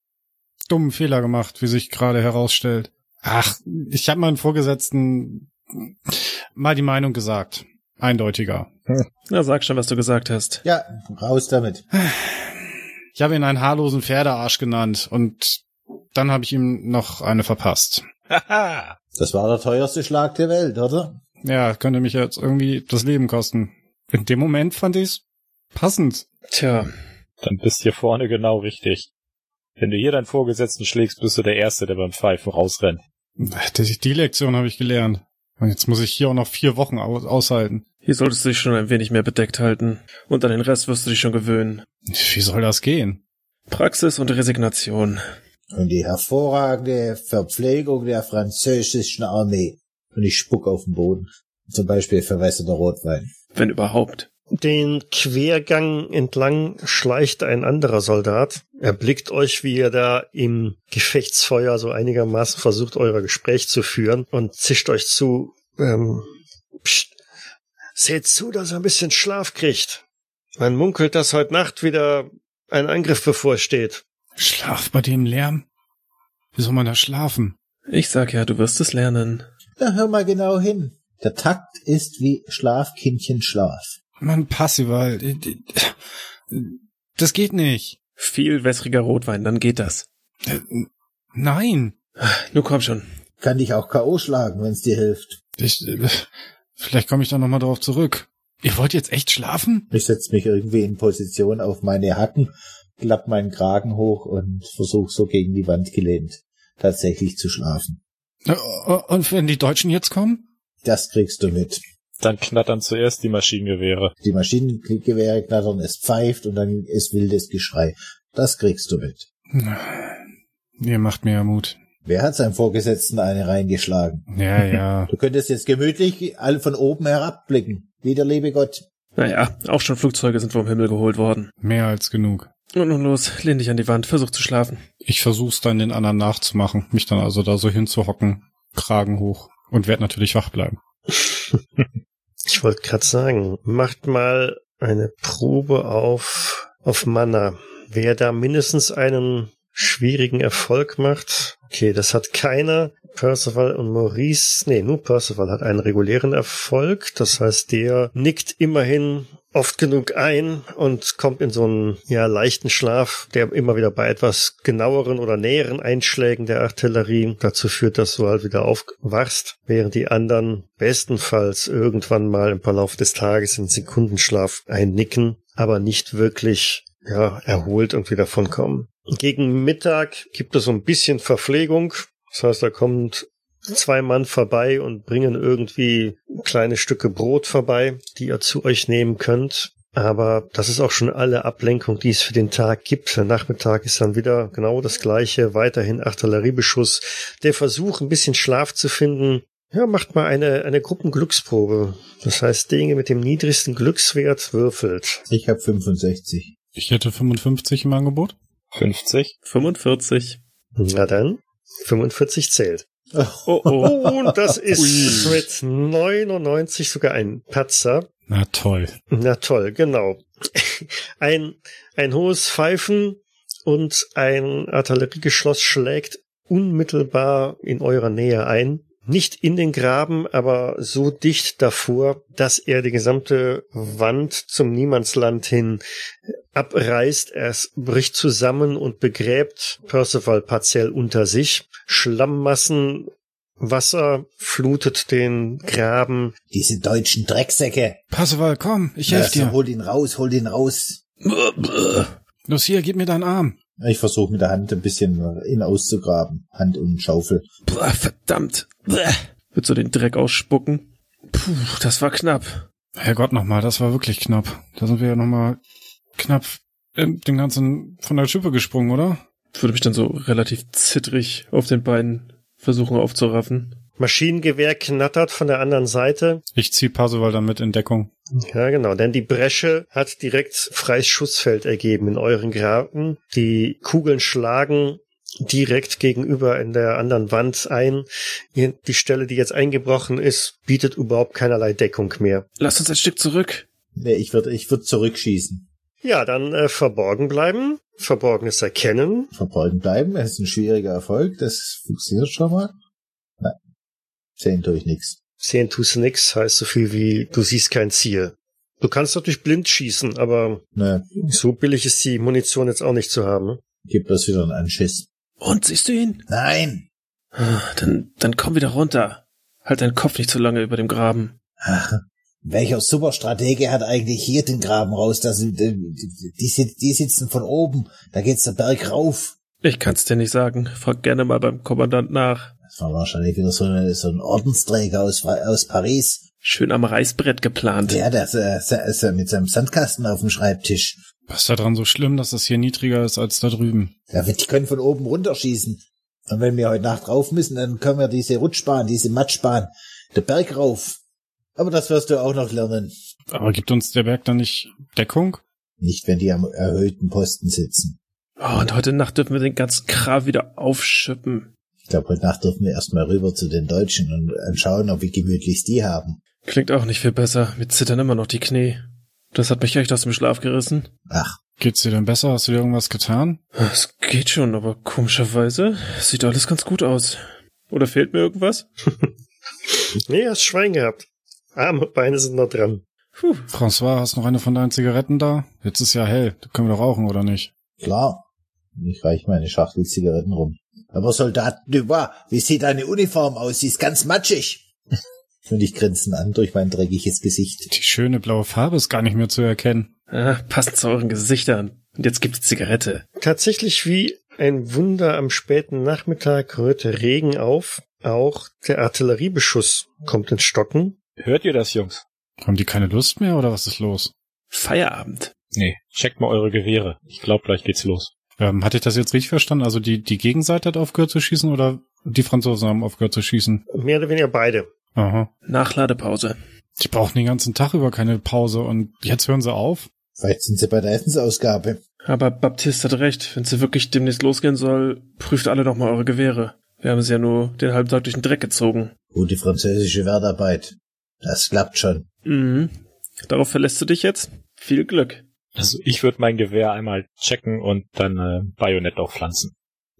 dummen Fehler gemacht, wie sich gerade herausstellt. Ach, ich habe meinen Vorgesetzten mal die Meinung gesagt. Eindeutiger. Na, sag schon, was du gesagt hast. Ja, raus damit. Ich habe ihn einen haarlosen Pferdearsch genannt und dann habe ich ihm noch eine verpasst. Haha! Das war der teuerste Schlag der Welt, oder? Ja, könnte mich jetzt irgendwie das Leben kosten. In dem Moment fand ich's passend. Tja, Dann bist hier vorne genau richtig. Wenn du hier deinen Vorgesetzten schlägst, bist du der Erste, der beim Pfeifen rausrennt. Die, die Lektion habe ich gelernt. Und jetzt muss ich hier auch noch vier Wochen aus aushalten. hier solltest du dich schon ein wenig mehr bedeckt halten. Und an den Rest wirst du dich schon gewöhnen. Wie soll das gehen? Praxis und Resignation. Und die hervorragende Verpflegung der französischen Armee. Und ich spuck auf den Boden. Zum Beispiel verwässerter Rotwein. Wenn überhaupt. Den Quergang entlang schleicht ein anderer Soldat. Er blickt euch, wie ihr da im Gefechtsfeuer so einigermaßen versucht, euer Gespräch zu führen und zischt euch zu, ähm, pst, seht zu, dass er ein bisschen Schlaf kriegt. Man munkelt, dass heute Nacht wieder ein Angriff bevorsteht. Schlaf bei dem Lärm? Wie soll man da schlafen? Ich sag ja, du wirst es lernen. Na, hör mal genau hin. Der Takt ist wie Schlafkindchen Schlaf. Mann, Passival. Das geht nicht. Viel wässriger Rotwein, dann geht das. Äh, Nein. Nun komm schon. Kann dich auch K.O. schlagen, wenn's dir hilft. Ich, äh, vielleicht komme ich da nochmal drauf zurück. Ihr wollt jetzt echt schlafen? Ich setz mich irgendwie in Position auf meine Hacken, klapp meinen Kragen hoch und versuch so gegen die Wand gelehnt tatsächlich zu schlafen. Äh, Und wenn die Deutschen jetzt kommen? Das kriegst du mit. Dann knattern zuerst die Maschinengewehre. Die Maschinengewehre knattern, es pfeift und dann ist wildes Geschrei. Das kriegst du mit. Ihr macht mir ja Mut. Wer hat seinem Vorgesetzten eine reingeschlagen? Ja, ja. Du könntest jetzt gemütlich alle von oben herabblicken. Wie der liebe Gott. Naja, auch schon Flugzeuge sind vom Himmel geholt worden. Mehr als genug. Und nun los, lehn dich an die Wand, versuch zu schlafen. Ich versuch's dann den anderen nachzumachen, mich dann also da so hinzuhocken, Kragen hoch und werd natürlich wach bleiben. Ich wollte gerade sagen, macht mal eine Probe auf, auf Mana. Wer da mindestens einen schwierigen Erfolg macht. Okay, das hat keiner. Percival und Maurice, nee, nur Percival hat einen regulären Erfolg. Das heißt, der nickt immerhin oft genug ein und kommt in so einen ja leichten Schlaf, der immer wieder bei etwas genaueren oder näheren Einschlägen der Artillerie dazu führt, dass du halt wieder aufwachst, während die anderen bestenfalls irgendwann mal im Verlauf des Tages in Sekundenschlaf einnicken, aber nicht wirklich ja erholt und wieder davon kommen. Gegen Mittag gibt es so ein bisschen Verpflegung. Das heißt, da kommt zwei Mann vorbei und bringen irgendwie kleine Stücke Brot vorbei, die ihr zu euch nehmen könnt. Aber das ist auch schon alle Ablenkung, die es für den Tag gibt. Der Nachmittag ist dann wieder genau das gleiche, weiterhin Artilleriebeschuss. Der Versuch, ein bisschen Schlaf zu finden. Ja, macht mal eine, eine Gruppenglücksprobe. Das heißt, Dinge mit dem niedrigsten Glückswert würfelt. Ich habe 65. Ich hätte 55 im Angebot. 50. 45. Na dann, 45 zählt. Oh, oh. Und das ist mit 99 sogar ein Patzer. Na toll. Na toll, genau. Ein, ein hohes Pfeifen und ein Artilleriegeschoss schlägt unmittelbar in eurer Nähe ein. Nicht in den Graben, aber so dicht davor, dass er die gesamte Wand zum Niemandsland hin abreißt. Es bricht zusammen und begräbt Percival partiell unter sich. Schlammmassen Wasser flutet den Graben. Diese deutschen Drecksäcke. Passeval, komm, ich helf Ja, dir. hol ihn raus, hol ihn raus. Los hier, gib mir deinen Arm. Ich versuche mit der Hand ein bisschen ihn auszugraben. Hand und Schaufel. Boah, verdammt. Bäh. Willst du den Dreck ausspucken? Puh, das war knapp. Herrgott nochmal, das war wirklich knapp. Da sind wir ja nochmal knapp ähm, dem Ganzen von der Schippe gesprungen, oder? Würde mich dann so relativ zittrig auf den Beinen versuchen aufzuraffen. Maschinengewehr knattert von der anderen Seite. Ich ziehe Parsival dann mit in Deckung. Ja, genau, denn die Bresche hat direkt freies Schussfeld ergeben in euren Graben. Die Kugeln schlagen direkt gegenüber in der anderen Wand ein. Die Stelle, die jetzt eingebrochen ist, bietet überhaupt keinerlei Deckung mehr. Lass uns ein Stück zurück. Nee, ich würde ich würd zurückschießen. Ja, dann äh, verborgen bleiben, verborgenes erkennen. Verborgen bleiben, das ist ein schwieriger Erfolg, das funktioniert schon mal. Nein, sehen ich nix. Sehen tust du nix, heißt so viel wie du siehst kein Ziel. Du kannst natürlich blind schießen, aber Ne, so billig ist die Munition jetzt auch nicht zu haben. gibt das wieder einen Anschiss. Und siehst du ihn? Nein! Ah, Dann, dann komm wieder runter. Halt deinen Kopf nicht zu lange über dem Graben. Ach, welcher Superstratege hat eigentlich hier den Graben raus? Das, sind, äh, die, die, die sitzen von oben, da geht's der Berg rauf. Ich kann's dir nicht sagen. Frag gerne mal beim Kommandant nach. Das war wahrscheinlich wieder so, eine, so ein Ordensträger aus, aus Paris. Schön am Reißbrett geplant. Der, der, ist ja mit seinem Sandkasten auf dem Schreibtisch. Was ist da dran so schlimm, dass das hier niedriger ist als da drüben? Ja, die können von oben runterschießen. Und wenn wir heute Nacht rauf müssen, dann können wir diese Rutschbahn, diese Matschbahn, der Berg rauf. Aber das wirst du auch noch lernen. Aber gibt uns der Berg dann nicht Deckung? Nicht, wenn die am erhöhten Posten sitzen. Oh, und heute Nacht dürfen wir den ganzen Kram wieder aufschippen. Ich glaube, heute Nacht dürfen wir erstmal rüber zu den Deutschen und und schauen, ob wie gemütlich die haben. Klingt auch nicht viel besser. Mir zittern immer noch die Knie. Das hat mich echt aus dem Schlaf gerissen. Ach, Geht's dir denn besser? Hast du dir irgendwas getan? Es geht schon, aber komischerweise sieht alles ganz gut aus. Oder fehlt mir irgendwas? Nee, hast Schwein gehabt. Arme und Beine sind noch dran. Puh. François, hast noch eine von deinen Zigaretten da? Jetzt ist ja hell. Da können wir doch rauchen, oder nicht? klar. Ich reich meine Schachtel Zigaretten rum. Aber Soldat Dubois, wie sieht deine Uniform aus? Sie ist ganz matschig. Und ich grinsen an durch mein dreckiges Gesicht. Die schöne blaue Farbe ist gar nicht mehr zu erkennen. Ah, passend zu euren Gesichtern. Und jetzt gibt's Zigarette. Tatsächlich wie ein Wunder am späten Nachmittag rührte Regen auf. Auch der Artilleriebeschuss kommt ins Stocken. Hört ihr das, Jungs? Haben die keine Lust mehr oder was ist los? Feierabend. Nee. Checkt mal eure Gewehre. Ich glaube, gleich geht's los. Ähm, hatte ich das jetzt richtig verstanden? Also die, die Gegenseite hat aufgehört zu schießen oder die Franzosen haben aufgehört zu schießen? Mehr oder weniger beide. Aha. Nachladepause. Die brauchen den ganzen Tag über keine Pause und jetzt hören sie auf? Vielleicht sind sie bei der Essensausgabe. Aber Baptiste hat recht. Wenn sie wirklich demnächst losgehen soll, prüft alle doch mal eure Gewehre. Wir haben sie ja nur den halben Tag durch den Dreck gezogen. Gute französische Wertarbeit. Das klappt schon. Mhm. Darauf verlässt du dich jetzt? Viel Glück. Also ich würde mein Gewehr einmal checken und dann äh, Bajonett aufpflanzen.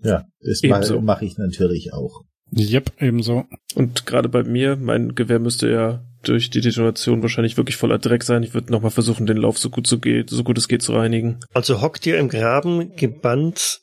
Ja, das mache Ebenso. mach ich natürlich auch. Yep, ebenso. Und gerade bei mir, mein Gewehr müsste ja durch die Detonation wahrscheinlich wirklich voller Dreck sein. Ich würde nochmal versuchen, den Lauf so gut, so, geht, so gut es geht zu reinigen. Also hockt ihr im Graben gebannt,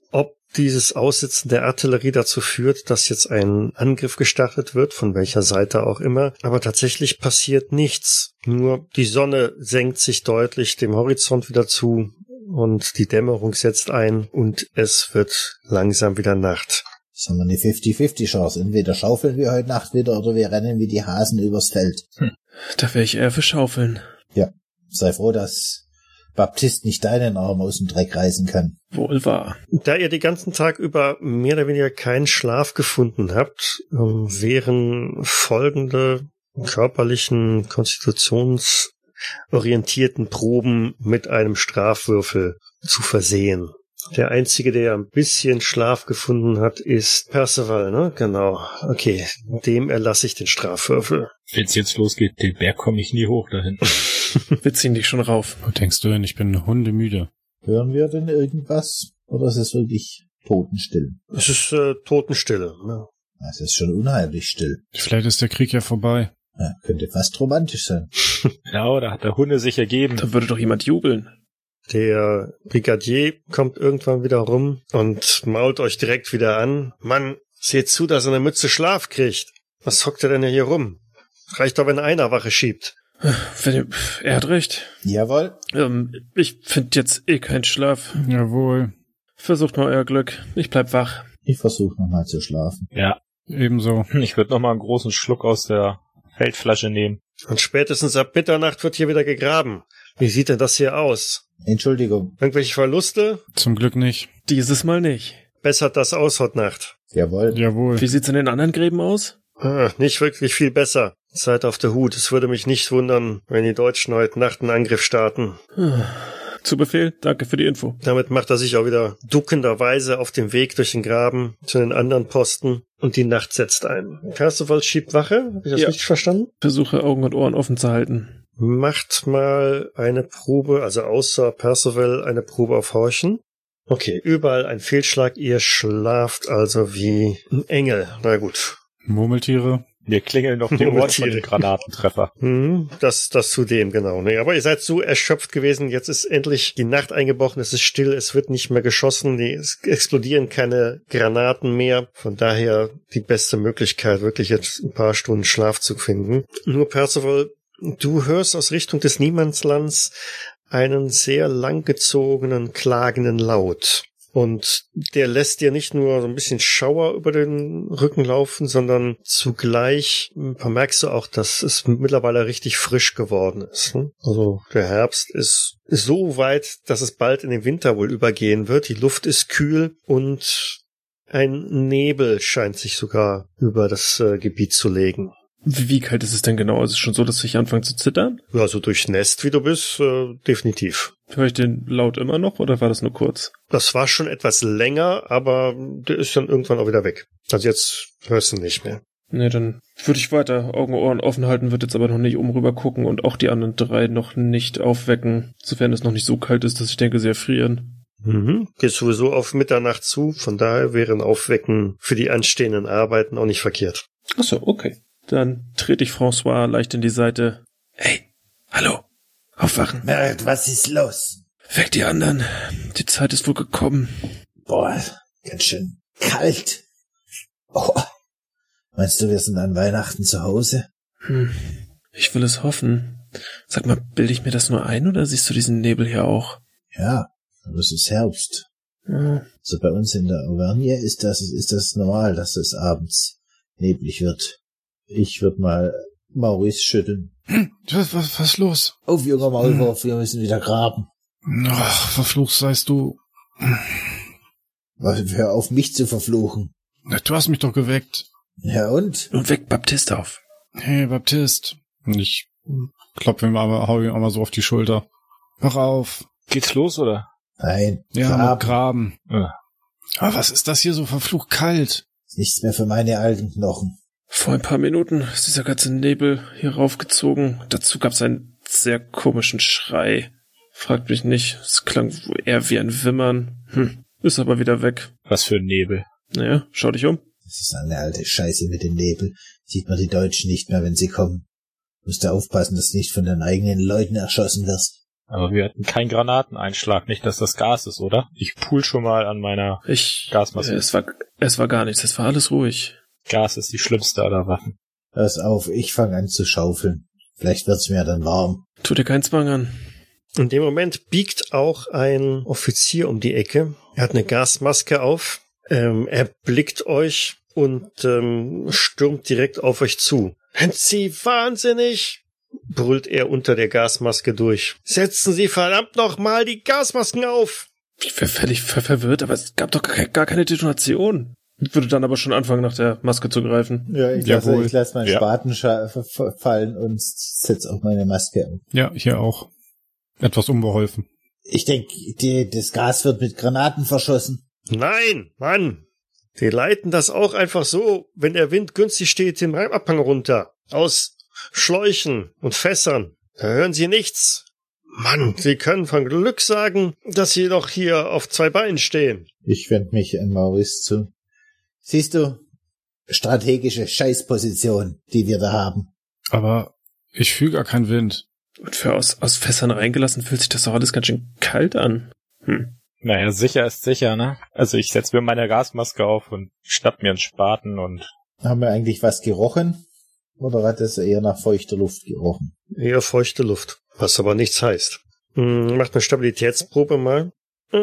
dieses Aussitzen der Artillerie dazu führt, dass jetzt ein Angriff gestartet wird, von welcher Seite auch immer. Aber tatsächlich passiert nichts. Nur die Sonne senkt sich deutlich dem Horizont wieder zu und die Dämmerung setzt ein und es wird langsam wieder Nacht. Das haben wir eine 50-50 Chance. Entweder schaufeln wir heute Nacht wieder oder wir rennen wie die Hasen übers Feld. Da wäre ich eher für Schaufeln. Sei froh, dass Baptist nicht deinen Arm aus dem Dreck reißen kann. Wohl wahr. Da ihr den ganzen Tag über mehr oder weniger keinen Schlaf gefunden habt, ähm, wären folgende körperlichen, konstitutionsorientierten Proben mit einem Strafwürfel zu versehen. Der einzige, der ein bisschen Schlaf gefunden hat, ist Percival, ne? Genau. Okay, dem erlasse ich den Strafwürfel. Wenn's jetzt losgeht, den Berg komme ich nie hoch dahin. Wir ziehen dich schon rauf. Wo denkst du denn? Ich bin hundemüde. Hören wir denn irgendwas? Oder ist es wirklich totenstill? Es ist äh, Totenstille. Ne? Es ist schon unheimlich still. Vielleicht ist der Krieg ja vorbei. Ja, könnte fast romantisch sein. Ja, oder hat der Hunde sich ergeben? Da würde doch jemand jubeln. Der Brigadier kommt irgendwann wieder rum und mault euch direkt wieder an. Mann, seht zu, dass er eine Mütze Schlaf kriegt. Was hockt er denn hier rum? Reicht doch, wenn einer Wache schiebt. Er hat recht. Jawohl. Ähm, ich finde jetzt eh keinen Schlaf. Jawohl. Versucht mal euer Glück. Ich bleib wach. Ich versuche nochmal zu schlafen. Ja, Ebenso. ich würde noch mal einen großen Schluck aus der Feldflasche nehmen. Und spätestens ab Mitternacht wird hier wieder gegraben. Wie sieht denn das hier aus? Entschuldigung. Irgendwelche Verluste? Zum Glück nicht. Dieses Mal nicht. Bessert das aus heute Nacht. Jawohl. Jawohl. Wie sieht's in den anderen Gräben aus? Ah, nicht wirklich viel besser. Seid auf der Hut. Es würde mich nicht wundern, wenn die Deutschen heute Nacht einen Angriff starten. Zu Befehl, danke für die Info. Damit macht er sich auch wieder duckenderweise auf den Weg durch den Graben zu den anderen Posten und die Nacht setzt ein. Percival schiebt Wache. Habe ich das Ja. richtig verstanden? Versuche Augen und Ohren offen zu halten. Macht mal eine Probe, also außer Percival eine Probe auf Horchen. Okay, überall ein Fehlschlag. Ihr schlaft also wie ein Engel. Na gut. Murmeltiere. Mir klingeln noch die Ohren von dem Granatentreffer. Hm, das, das zudem, genau. Nee, aber ihr seid so erschöpft gewesen. Jetzt ist endlich die Nacht eingebrochen. Es ist still. Es wird nicht mehr geschossen. Die, es explodieren keine Granaten mehr. Von daher die beste Möglichkeit, wirklich jetzt ein paar Stunden Schlaf zu finden. Nur Percival, du hörst aus Richtung des Niemandslands einen sehr langgezogenen, klagenden Laut. Und der lässt dir nicht nur so ein bisschen Schauer über den Rücken laufen, sondern zugleich vermerkst du auch, dass es mittlerweile richtig frisch geworden ist. ne? Also der Herbst ist, ist so weit, dass es bald in den Winter wohl übergehen wird. Die Luft ist kühl und ein Nebel scheint sich sogar über das äh, Gebiet zu legen. Wie, wie kalt ist es denn genau? Ist es schon so, dass ich anfange zu zittern? Ja, so durchnässt wie du bist, äh, definitiv. Höre ich den laut immer noch oder war das nur kurz? Das war schon etwas länger, aber der ist dann irgendwann auch wieder weg. Also jetzt hörst du nicht mehr. Nee, dann würde ich weiter Augen und Ohren offen halten, wird jetzt aber noch nicht oben rüber gucken und auch die anderen drei noch nicht aufwecken, sofern es noch nicht so kalt ist, dass ich denke, sie erfrieren. Mhm. Geht sowieso auf Mitternacht zu, von daher wäre ein Aufwecken für die anstehenden Arbeiten auch nicht verkehrt. Ach so, okay. Dann trete ich François leicht in die Seite. Hey, hallo, aufwachen. Merkt, was ist los? Weck die anderen. Die Zeit ist wohl gekommen. Boah, ganz schön kalt. Oh. Meinst du, wir sind an Weihnachten zu Hause? Hm, ich will es hoffen. Sag mal, bilde ich mir das nur ein oder siehst du diesen Nebel hier auch? Ja, aber es ist Herbst. Ja, So bei uns in der Auvergne ist das, ist das normal, dass es abends neblig wird. Ich würde mal Maurice schütteln. Was, was, was ist los? Auf, junger Maulwurf, wir müssen wieder graben. Ach, verflucht seist du. Was, Hör auf, mich zu verfluchen. Du hast mich doch geweckt. Ja und? nun weck Baptist auf. Hey, Baptist. Und ich klopfe ihm aber, hau ihm einmal so auf die Schulter. Wach auf. Geht's los, oder? Nein, Ja, graben. Graben. Ja. Aber was ist das hier so verflucht kalt? Nichts mehr für meine alten Knochen. Vor ein paar Minuten ist dieser ganze Nebel hier raufgezogen. Dazu gab es einen sehr komischen Schrei. Fragt mich nicht, es klang eher wie ein Wimmern. Hm, ist aber wieder weg. Was für ein Nebel. Naja, schau dich um. Das ist eine alte Scheiße mit dem Nebel. Sieht man die Deutschen nicht mehr, wenn sie kommen. Musst du aufpassen, dass du nicht von deinen eigenen Leuten erschossen wirst. Aber wir hatten keinen Granateneinschlag. Nicht, dass das Gas ist, oder? Ich pool schon mal an meiner Ich. Gasmaske. Es war, es war gar nichts, es war alles ruhig. Gas ist die schlimmste aller Waffen. Hör's auf, ich fange an zu schaufeln. Vielleicht wird's mir dann warm. Tu dir keinen Zwang an. In dem Moment biegt auch ein Offizier um die Ecke. Er hat eine Gasmaske auf. Ähm, er blickt euch und ähm, stürmt direkt auf euch zu. Sind Sie wahnsinnig? brüllt er unter der Gasmaske durch. Setzen Sie verdammt noch mal die Gasmasken auf! Ich wäre völlig ver verwirrt, aber es gab doch gar, gar keine Detonation. Ich würde dann aber schon anfangen, nach der Maske zu greifen. Ja, ich Jawohl. lasse, ich lasse meinen Ja. Spaten fallen und setz auch meine Maske auf. Ja, hier auch. Etwas unbeholfen. Ich denke, das Gas wird mit Granaten verschossen. Nein, Mann! Die leiten das auch einfach so, wenn der Wind günstig steht, den Abhang runter. Aus Schläuchen und Fässern. Da hören Sie nichts. Mann, Sie können von Glück sagen, dass Sie doch hier auf zwei Beinen stehen. Ich wende mich an Maurice zu. Siehst du, strategische Scheißposition, die wir da haben. Aber ich fühle gar keinen Wind. Und für aus, aus Fässern reingelassen fühlt sich das doch alles ganz schön kalt an. Hm. Naja, sicher ist sicher, ne? Also ich setz mir meine Gasmaske auf und schnapp mir einen Spaten und Haben wir eigentlich was gerochen? Oder hat es eher nach feuchter Luft gerochen? Eher feuchte Luft, was aber nichts heißt. Hm, macht eine Stabilitätsprobe mal. Äh,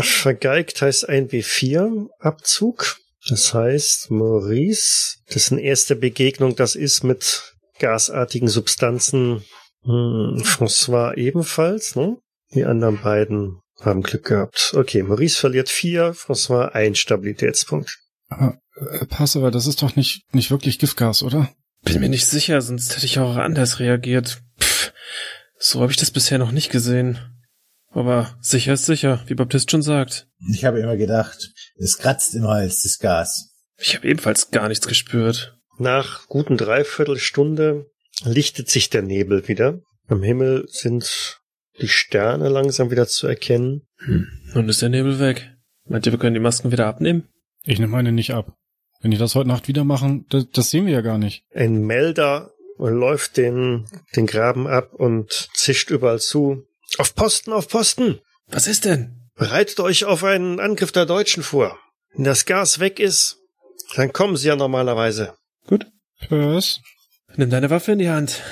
vergeigt heißt ein W4-Abzug. Das heißt, Maurice, dessen erste Begegnung das ist mit gasartigen Substanzen, hm, François ebenfalls, ne? Die anderen beiden haben Glück gehabt. Okay, Maurice verliert vier, François ein Stabilitätspunkt. Äh, Pass, aber das ist doch nicht, nicht wirklich Giftgas, oder? Bin mir nicht sicher, sonst hätte ich auch anders reagiert. Pff, so habe ich das bisher noch nicht gesehen. Aber sicher ist sicher, wie Baptist schon sagt. Ich habe immer gedacht, es kratzt im Hals, das Gas. Ich habe ebenfalls gar nichts gespürt. Nach guten Dreiviertelstunde lichtet sich der Nebel wieder. Am Himmel sind die Sterne langsam wieder zu erkennen. Hm. Nun ist der Nebel weg. Meint ihr, wir können die Masken wieder abnehmen? Ich nehme meine nicht ab. Wenn die das heute Nacht wieder machen, das, das sehen wir ja gar nicht. Ein Melder läuft den, den Graben ab und zischt überall zu. Auf Posten, auf Posten! Was ist denn? Bereitet euch auf einen Angriff der Deutschen vor. Wenn das Gas weg ist, dann kommen sie ja normalerweise. Gut. Pös. Nimm deine Waffe in die Hand.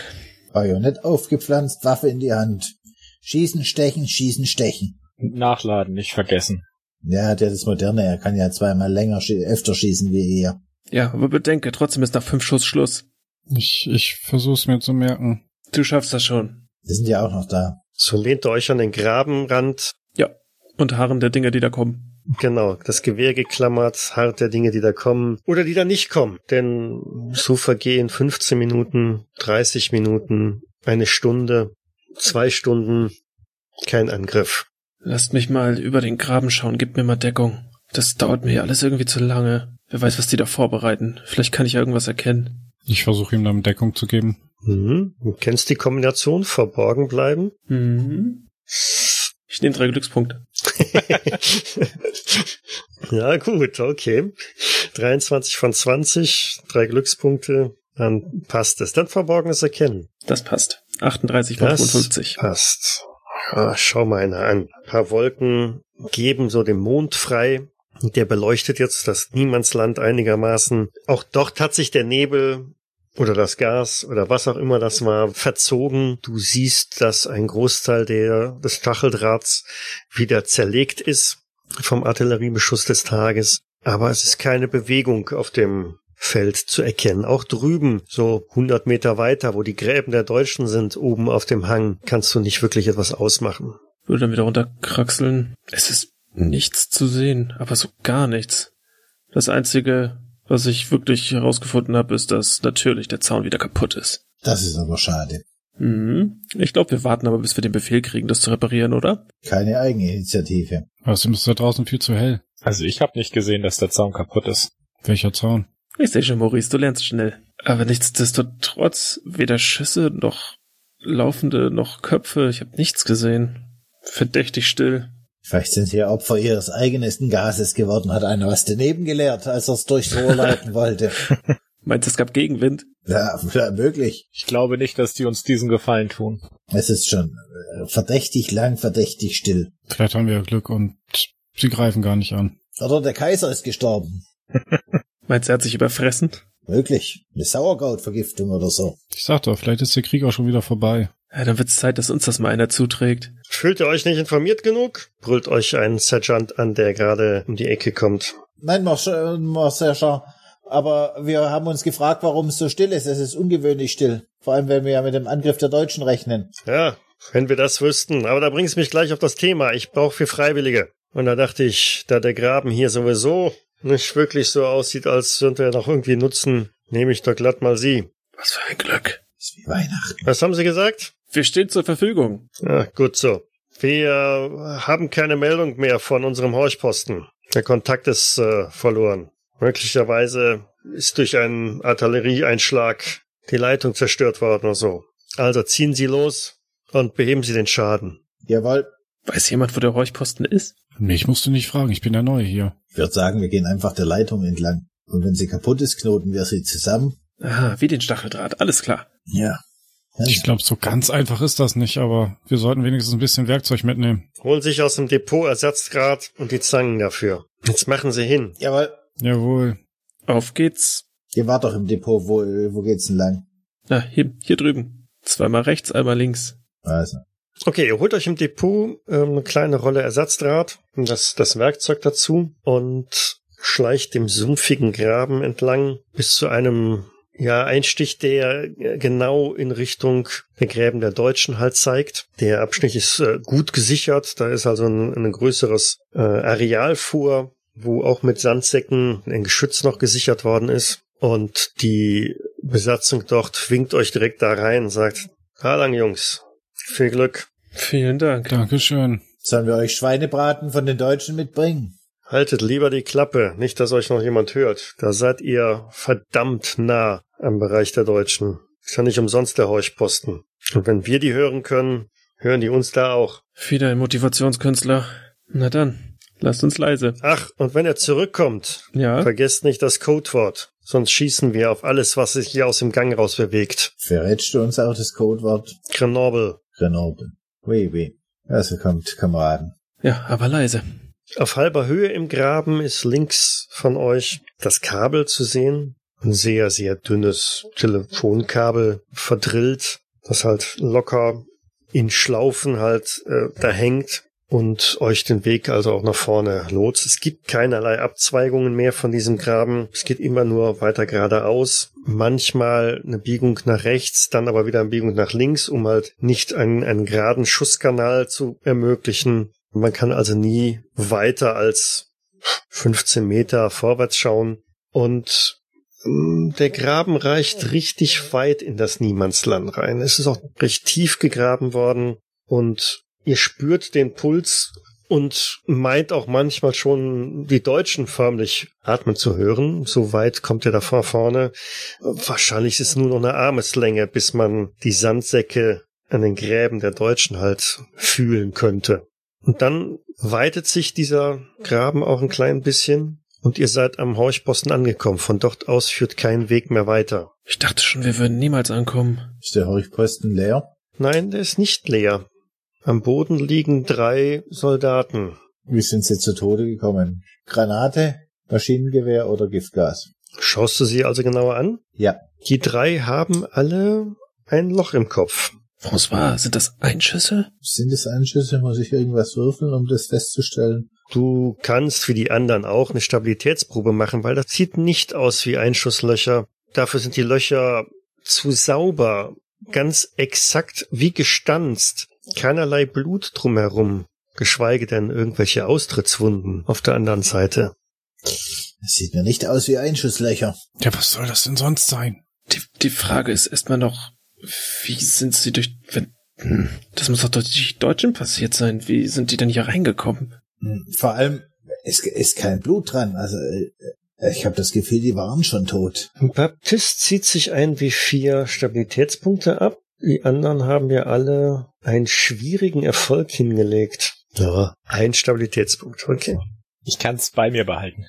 Bajonett aufgepflanzt, Waffe in die Hand. Schießen, stechen, schießen, stechen. Nachladen, nicht vergessen. Der hat ja das Moderne, er kann ja zweimal länger, öfter schießen wie ihr. Ja, aber bedenke, trotzdem ist nach fünf Schuss Schluss. Ich, ich versuch's mir zu merken. Du schaffst das schon. Wir sind ja auch noch da. So lehnt ihr euch an den Grabenrand. Ja. Und Haaren der Dinge, die da kommen. Genau, das Gewehr geklammert, hart der Dinge, die da kommen oder die da nicht kommen. Denn so vergehen 15 Minuten, 30 Minuten, eine Stunde, zwei Stunden, kein Angriff. Lasst mich mal über den Graben schauen, gebt mir mal Deckung. Das dauert mir hier alles irgendwie zu lange. Wer weiß, was die da vorbereiten. Vielleicht kann ich ja irgendwas erkennen. Ich versuche ihm dann Deckung zu geben. Mhm. Du kennst die Kombination verborgen bleiben? Mhm. Ich nehme drei Glückspunkte. ja, gut, okay. 23 von 20, drei Glückspunkte, dann passt es. Dann verborgenes Erkennen. Das passt. 38 von Das 55. passt. Ah, schau mal einer an. Ein paar Wolken geben so den Mond frei. Der beleuchtet jetzt das Niemandsland einigermaßen. Auch dort hat sich der Nebel oder das Gas oder was auch immer das war verzogen. Du siehst, dass ein Großteil der, des Stacheldrahts wieder zerlegt ist vom Artilleriebeschuss des Tages. Aber es ist keine Bewegung auf dem Feld zu erkennen. Auch drüben, so 100 Meter weiter, wo die Gräben der Deutschen sind, oben auf dem Hang, kannst du nicht wirklich etwas ausmachen. Würde dann wieder runterkraxeln. Es ist nichts zu sehen, aber so gar nichts. Das einzige, was ich wirklich herausgefunden habe, ist, dass natürlich der Zaun wieder kaputt ist. Das ist aber schade. Mhm. Ich glaube, wir warten aber, bis wir den Befehl kriegen, das zu reparieren, oder? Keine Eigeninitiative. Außerdem ist da draußen viel zu hell. Also ich habe nicht gesehen, dass der Zaun kaputt ist. Welcher Zaun? Ich sehe schon, Maurice, du lernst schnell. Aber nichtsdestotrotz, weder Schüsse noch laufende noch Köpfe, ich habe nichts gesehen. Verdächtig still. Vielleicht sind sie ja Opfer ihres eigensten Gases geworden, hat einer was daneben gelehrt, als er es durchs Rohr leiten wollte. Meinst du, es gab Gegenwind? Ja, ja, möglich. Ich glaube nicht, dass die uns diesen Gefallen tun. Es ist schon äh, verdächtig lang, verdächtig still. Vielleicht haben wir ja Glück und sie greifen gar nicht an. Oder der Kaiser ist gestorben. Meinst du, er hat sich überfressen? Möglich. Eine Sauerkrautvergiftung oder so. Ich sag doch, vielleicht ist der Krieg auch schon wieder vorbei. Ja, dann wird's Zeit, dass uns das mal einer zuträgt. Fühlt ihr euch nicht informiert genug? Brüllt euch ein Sergeant an, der gerade um die Ecke kommt. Nein, Marcel, aber wir haben uns gefragt, warum es so still ist. Es ist ungewöhnlich still. Vor allem, wenn wir ja mit dem Angriff der Deutschen rechnen. Ja, wenn wir das wüssten. Aber da bringt's mich gleich auf das Thema. Ich brauche für Freiwillige. Und da dachte ich, da der Graben hier sowieso nicht wirklich so aussieht, als könnte er noch irgendwie nutzen, nehme ich doch glatt mal Sie. Was für ein Glück. ist wie Weihnachten. Was haben Sie gesagt? Wir stehen zur Verfügung. Ja, gut so. Wir haben keine Meldung mehr von unserem Horchposten. Der Kontakt ist äh, verloren. Möglicherweise ist durch einen Artillerieeinschlag die Leitung zerstört worden oder so. Also ziehen Sie los und beheben Sie den Schaden. Jawohl. Weiß jemand, wo der Horchposten ist? Mich musst du nicht fragen, ich bin der Neue hier. Ich würde sagen, wir gehen einfach der Leitung entlang. Und wenn sie kaputt ist, knoten wir sie zusammen. Aha, wie den Stacheldraht, alles klar. Ja. Ich glaube, so ganz einfach ist das nicht, aber wir sollten wenigstens ein bisschen Werkzeug mitnehmen. Holen sich aus dem Depot Ersatzgrad und die Zangen dafür. Jetzt machen Sie hin. Jawohl. Jawohl. Auf geht's. Ihr wart doch im Depot. Wo, wo geht's denn lang? Na, hier, hier drüben. Zweimal rechts, einmal links. Also. Okay, ihr holt euch im Depot ähm, eine kleine Rolle Ersatzdraht und das, das Werkzeug dazu und schleicht dem sumpfigen Graben entlang bis zu einem ja, Einstich, der äh, genau in Richtung der Gräben der Deutschen halt zeigt. Der Abschnitt ist äh, gut gesichert, da ist also ein, ein größeres äh, Areal vor, wo auch mit Sandsäcken ein Geschütz noch gesichert worden ist. Und die Besatzung dort winkt euch direkt da rein und sagt, da lang, Jungs. Viel Glück. Vielen Dank. Dankeschön. Sollen wir euch Schweinebraten von den Deutschen mitbringen? Haltet lieber die Klappe, nicht, dass euch noch jemand hört. Da seid ihr verdammt nah am Bereich der Deutschen. Ist ja nicht umsonst der Heuchposten. Und wenn wir die hören können, hören die uns da auch. Wieder ein Motivationskünstler. Na dann, lasst uns leise. Ach, und wenn er zurückkommt, Ja? vergesst nicht das Codewort. Sonst schießen wir auf alles, was sich hier aus dem Gang raus bewegt. Verrätst du uns auch das Codewort Grenoble. Grenoble? Oui, oui. Also kommt, Kameraden. Ja, aber leise. Auf halber Höhe im Graben ist links von euch das Kabel zu sehen. Ein sehr, sehr dünnes Telefonkabel verdrillt, das halt locker in Schlaufen halt äh, da hängt und euch den Weg also auch nach vorne lotst. Es gibt keinerlei Abzweigungen mehr von diesem Graben. Es geht immer nur weiter geradeaus. Manchmal eine Biegung nach rechts, dann aber wieder eine Biegung nach links, um halt nicht einen, einen geraden Schusskanal zu ermöglichen. Man kann also nie weiter als 15 Meter vorwärts schauen. Und der Graben reicht richtig weit in das Niemandsland rein. Es ist auch recht tief gegraben worden und ihr spürt den Puls und meint auch manchmal schon die Deutschen förmlich atmen zu hören. So weit kommt er da vor vorne. Wahrscheinlich ist es nur noch eine Armeslänge, bis man die Sandsäcke an den Gräben der Deutschen halt fühlen könnte. Und dann weitet sich dieser Graben auch ein klein bisschen und ihr seid am Horchposten angekommen. Von dort aus führt kein Weg mehr weiter. Ich dachte schon, wir würden niemals ankommen. Ist der Horchposten leer? Nein, der ist nicht leer. Am Boden liegen drei Soldaten. Wie sind sie zu Tode gekommen? Granate, Maschinengewehr oder Giftgas? Schaust du sie also genauer an? Ja. Die drei haben alle ein Loch im Kopf. François, sind das Einschüsse? Sind es Einschüsse? Muss ich irgendwas würfeln, um das festzustellen? Du kannst wie die anderen auch eine Stabilitätsprobe machen, weil das sieht nicht aus wie Einschusslöcher. Dafür sind die Löcher zu sauber, ganz exakt wie gestanzt. Keinerlei Blut drumherum, geschweige denn irgendwelche Austrittswunden auf der anderen Seite. Das sieht mir nicht aus wie Einschusslöcher. Ja, was soll das denn sonst sein? Die, die Frage ist erstmal noch, wie sind sie durch, wenn, hm, das muss doch durch die Deutschen passiert sein. Wie sind die denn hier reingekommen? Hm, Vor allem, es ist kein Blut dran. Also, äh, ich habe das Gefühl, die waren schon tot. Baptist zieht sich ein wie vier Stabilitätspunkte ab. Die anderen haben ja alle einen schwierigen Erfolg hingelegt. Ja, ein Stabilitätspunkt, okay. Ich kann's bei mir behalten.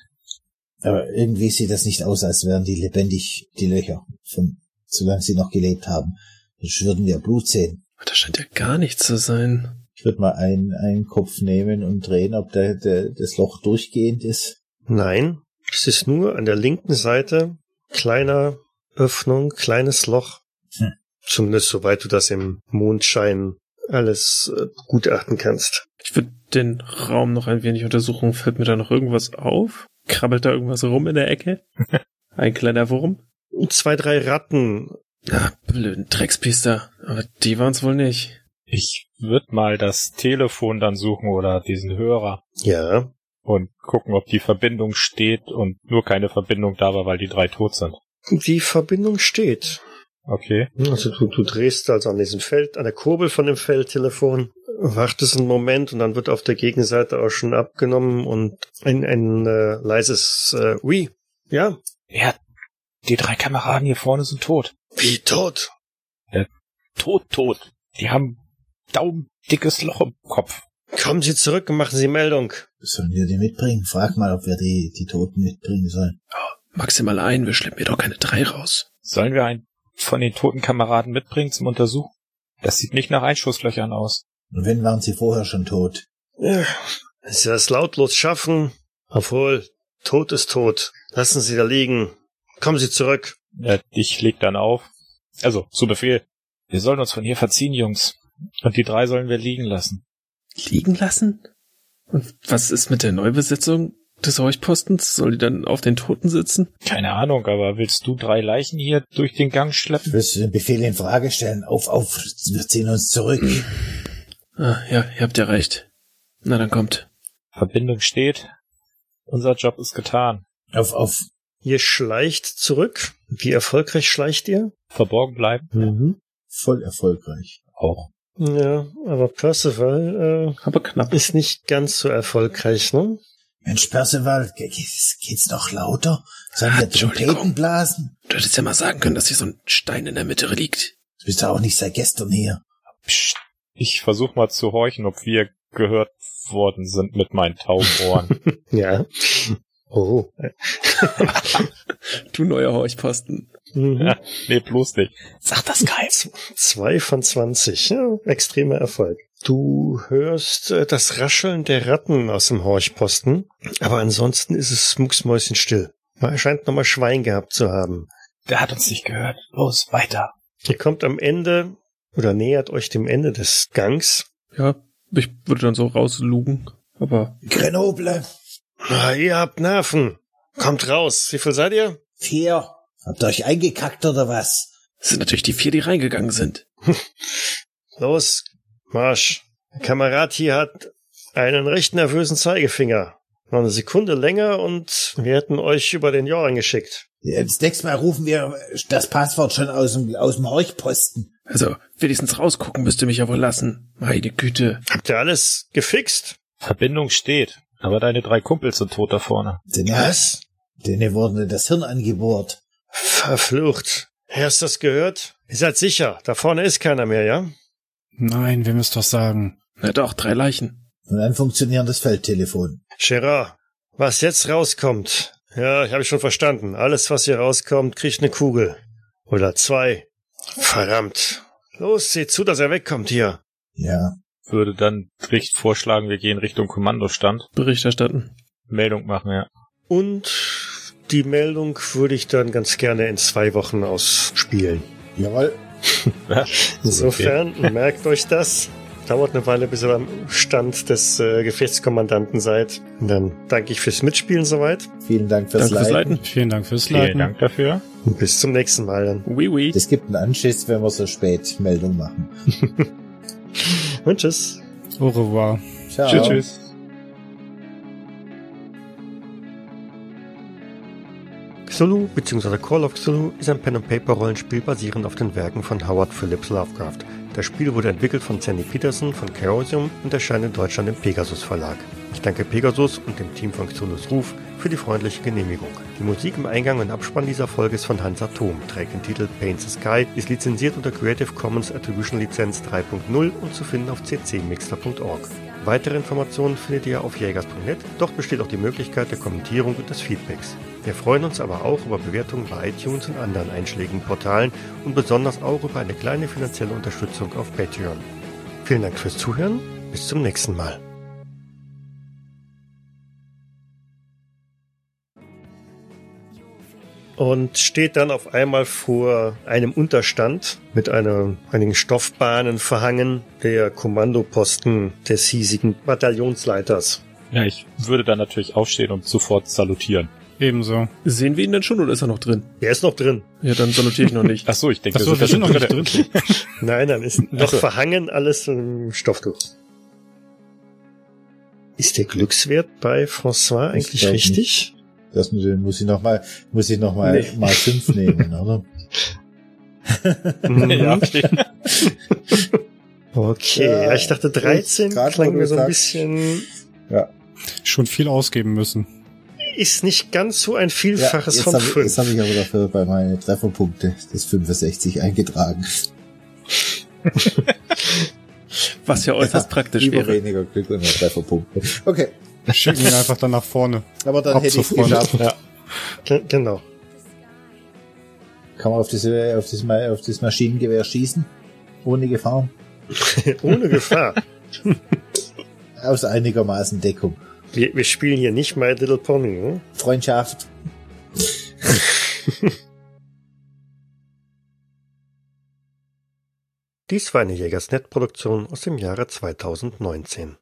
Aber irgendwie sieht das nicht aus, als wären die lebendig, die Löcher, von, solange sie noch gelebt haben. Sonst würden wir Blut sehen. Das scheint ja gar nicht zu sein. Ich würde mal einen, einen Kopf nehmen und drehen, ob der, der, das Loch durchgehend ist. Nein, es ist nur an der linken Seite kleiner Öffnung, kleines Loch. Hm. Zumindest soweit du das im Mondschein alles äh, gutachten kannst. Ich würde den Raum noch ein wenig untersuchen. Fällt mir da noch irgendwas auf? Krabbelt da irgendwas rum in der Ecke? Ein kleiner Wurm? Zwei, drei Ratten. Ah, blöden Dreckspiester. Aber die waren's wohl nicht. Ich würde mal das Telefon dann suchen oder diesen Hörer Ja, und gucken, ob die Verbindung steht und nur keine Verbindung da war, weil die drei tot sind. die Verbindung steht. Okay. Also du, du drehst also an diesem Feld, an der Kurbel von dem Feldtelefon, wartest einen Moment und dann wird auf der Gegenseite auch schon abgenommen und ein, ein äh, leises äh, Oui. Ja. Ja, die drei Kameraden hier vorne sind tot. Wie tot? Tot, tot. Die haben daumendickes Loch im Kopf. Kommen Sie zurück und machen Sie Meldung. Sollen wir die mitbringen? Frag mal, ob wir die, die Toten mitbringen sollen. Maximal ein, wir schleppen mir doch keine drei raus. Sollen wir einen von den toten Kameraden mitbringen zum Untersuchen? Das sieht nicht nach Einschusslöchern aus. Und wenn waren sie vorher schon tot? Ja, wenn Sie das lautlos schaffen, obwohl, tot ist tot. Lassen Sie da liegen. Kommen Sie zurück. Äh, ich leg dann auf. Also, zu Befehl. Wir sollen uns von hier verziehen, Jungs. Und die drei sollen wir liegen lassen. Liegen lassen? Und was ist mit der Neubesetzung des Heuchpostens? Soll die dann auf den Toten sitzen? Keine Ahnung, aber willst du drei Leichen hier durch den Gang schleppen? Willst du den Befehl in Frage stellen? Auf, auf, wir ziehen uns zurück. Ah, ja, ihr habt ja recht. Na, dann kommt. Verbindung steht. Unser Job ist getan. Auf, auf, Ihr schleicht zurück. Wie erfolgreich schleicht ihr? Verborgen bleiben? Mhm. voll erfolgreich. Auch. Ja, aber Percival Aber knapp. äh, ist nicht ganz so erfolgreich, ne? Mensch, Percival, ge- geht's, geht's noch lauter? Sollen wir. Trompeten blasen? Du hättest ja mal sagen können, dass hier so ein Stein in der Mitte liegt. Du bist ja auch nicht seit gestern hier. Psst. Ich versuche mal zu horchen, ob wir gehört worden sind mit meinen tauben Ohren. Ja. Oh. Du neuer Horchposten. Mhm. ja, nee, bloß nicht. Sag das geil. Z- Zwei von zwanzig. Ja, extremer Erfolg. Du hörst äh, das Rascheln der Ratten aus dem Horchposten, aber ansonsten ist es mucksmäuschenstill. Er scheint nochmal Schwein gehabt zu haben. Der hat uns nicht gehört. Los, weiter. Ihr kommt am Ende oder nähert euch dem Ende des Gangs. Ja, ich würde dann so rauslugen. Aber Grenoble, Ah, ihr habt Nerven. Kommt raus. Wie viel seid ihr? vier. Habt ihr euch eingekackt oder was? es sind natürlich die vier, die reingegangen sind. Los, Marsch. Der Kamerad hier hat einen recht nervösen Zeigefinger. Noch eine Sekunde länger und wir hätten euch über den Joran geschickt. Ja, Das nächste Mal rufen wir das Passwort schon aus dem, aus dem Horchposten. Also, wenigstens rausgucken müsste mich ja wohl lassen. Meine Güte. Habt ihr alles gefixt? Verbindung steht. Aber deine drei Kumpels sind tot da vorne. Denen, Was? denen wurde das Hirn angebohrt. Verflucht. Hast du das gehört? Ihr seid sicher, da vorne ist keiner mehr, ja? Nein, wir müssen doch sagen. Na doch, drei Leichen. Und ein funktionierendes Feldtelefon. Gerard, was jetzt rauskommt. Ja, ich habe schon verstanden. Alles, was hier rauskommt, kriegt eine Kugel. Oder zwei. Verdammt. Los, seht zu, dass er wegkommt hier. Ja. Würde dann Richt vorschlagen, wir gehen Richtung Kommandostand. Bericht erstatten. Meldung machen, ja. Und die Meldung würde ich dann ganz gerne in zwei Wochen ausspielen. Jawohl. Insofern, merkt euch das. Dauert eine Weile, bis ihr am Stand des äh, Gefechtskommandanten seid. Und dann danke ich fürs Mitspielen soweit. Vielen Dank fürs Danke fürs Leiten. Leiten. Vielen Dank fürs Vielen Leiten. Dank dafür. Und bis zum nächsten Mal dann. Oui, oui. Es gibt einen Anschiss, wenn wir so spät Meldung machen. Und tschüss. Au revoir. Ciao. Tschüss, tschüss. Cthulhu bzw. Call of Cthulhu ist ein Pen-and-Paper-Rollenspiel basierend auf den Werken von Howard Phillips Lovecraft. Das Spiel wurde entwickelt von Sandy Peterson von Chaosium und erscheint in Deutschland im Pegasus Verlag. Ich danke Pegasus und dem Team von Cthulhus Ruf für die freundliche Genehmigung. Die Musik im Eingang und Abspann dieser Folge ist von Hans Atom, trägt den Titel Paint the Sky, ist lizenziert unter Creative Commons Attribution Lizenz 3.0 und zu finden auf ccmixter.org. Weitere Informationen findet ihr auf jägers.net, dort besteht auch die Möglichkeit der Kommentierung und des Feedbacks. Wir freuen uns aber auch über Bewertungen bei iTunes und anderen einschlägigen Portalen und besonders auch über eine kleine finanzielle Unterstützung auf Patreon. Vielen Dank fürs Zuhören, bis zum nächsten Mal. Und steht dann auf einmal vor einem Unterstand mit einer, einigen Stoffbahnen verhangen, der Kommandoposten des hiesigen Bataillonsleiters. Ja, ich würde dann natürlich aufstehen und sofort salutieren. Ebenso. Sehen wir ihn denn schon oder ist er noch drin? Der ist noch drin. Ja, dann salutiere ich noch nicht. Ach so, ich denke, Ach so, wir sind noch nicht drin. Nein, dann ist noch so. verhangen alles im Stofftuch. Ist der Glückswert bei François eigentlich richtig? Das muss ich noch mal, muss ich noch mal, Nee. mal fünf nehmen, oder? Ja, okay. Okay, Ja, ja, ich dachte 13 grad, klang mir so ein bisschen, Schon viel ausgeben müssen. ist nicht ganz so ein Ja, Vielfaches jetzt von habe ich, 5. jetzt hab ich aber dafür bei meinen Trefferpunkte das 65 eingetragen. Was ja äußerst praktisch Lieber wäre. weniger Glück und mehr Trefferpunkte. Okay, Schicken ihn einfach dann nach vorne. aber dann Ab hätte ich geschafft. Ja. Ge- Genau. Kann man auf, diese, auf, das, Ma- auf das Maschinengewehr schießen? Ohne Gefahr? Ohne Gefahr. Aus einigermaßen Deckung. Wir, wir spielen hier nicht My Little Pony, ne? Freundschaft. Dies war eine Jägersnet-Produktion aus dem Jahre 2019.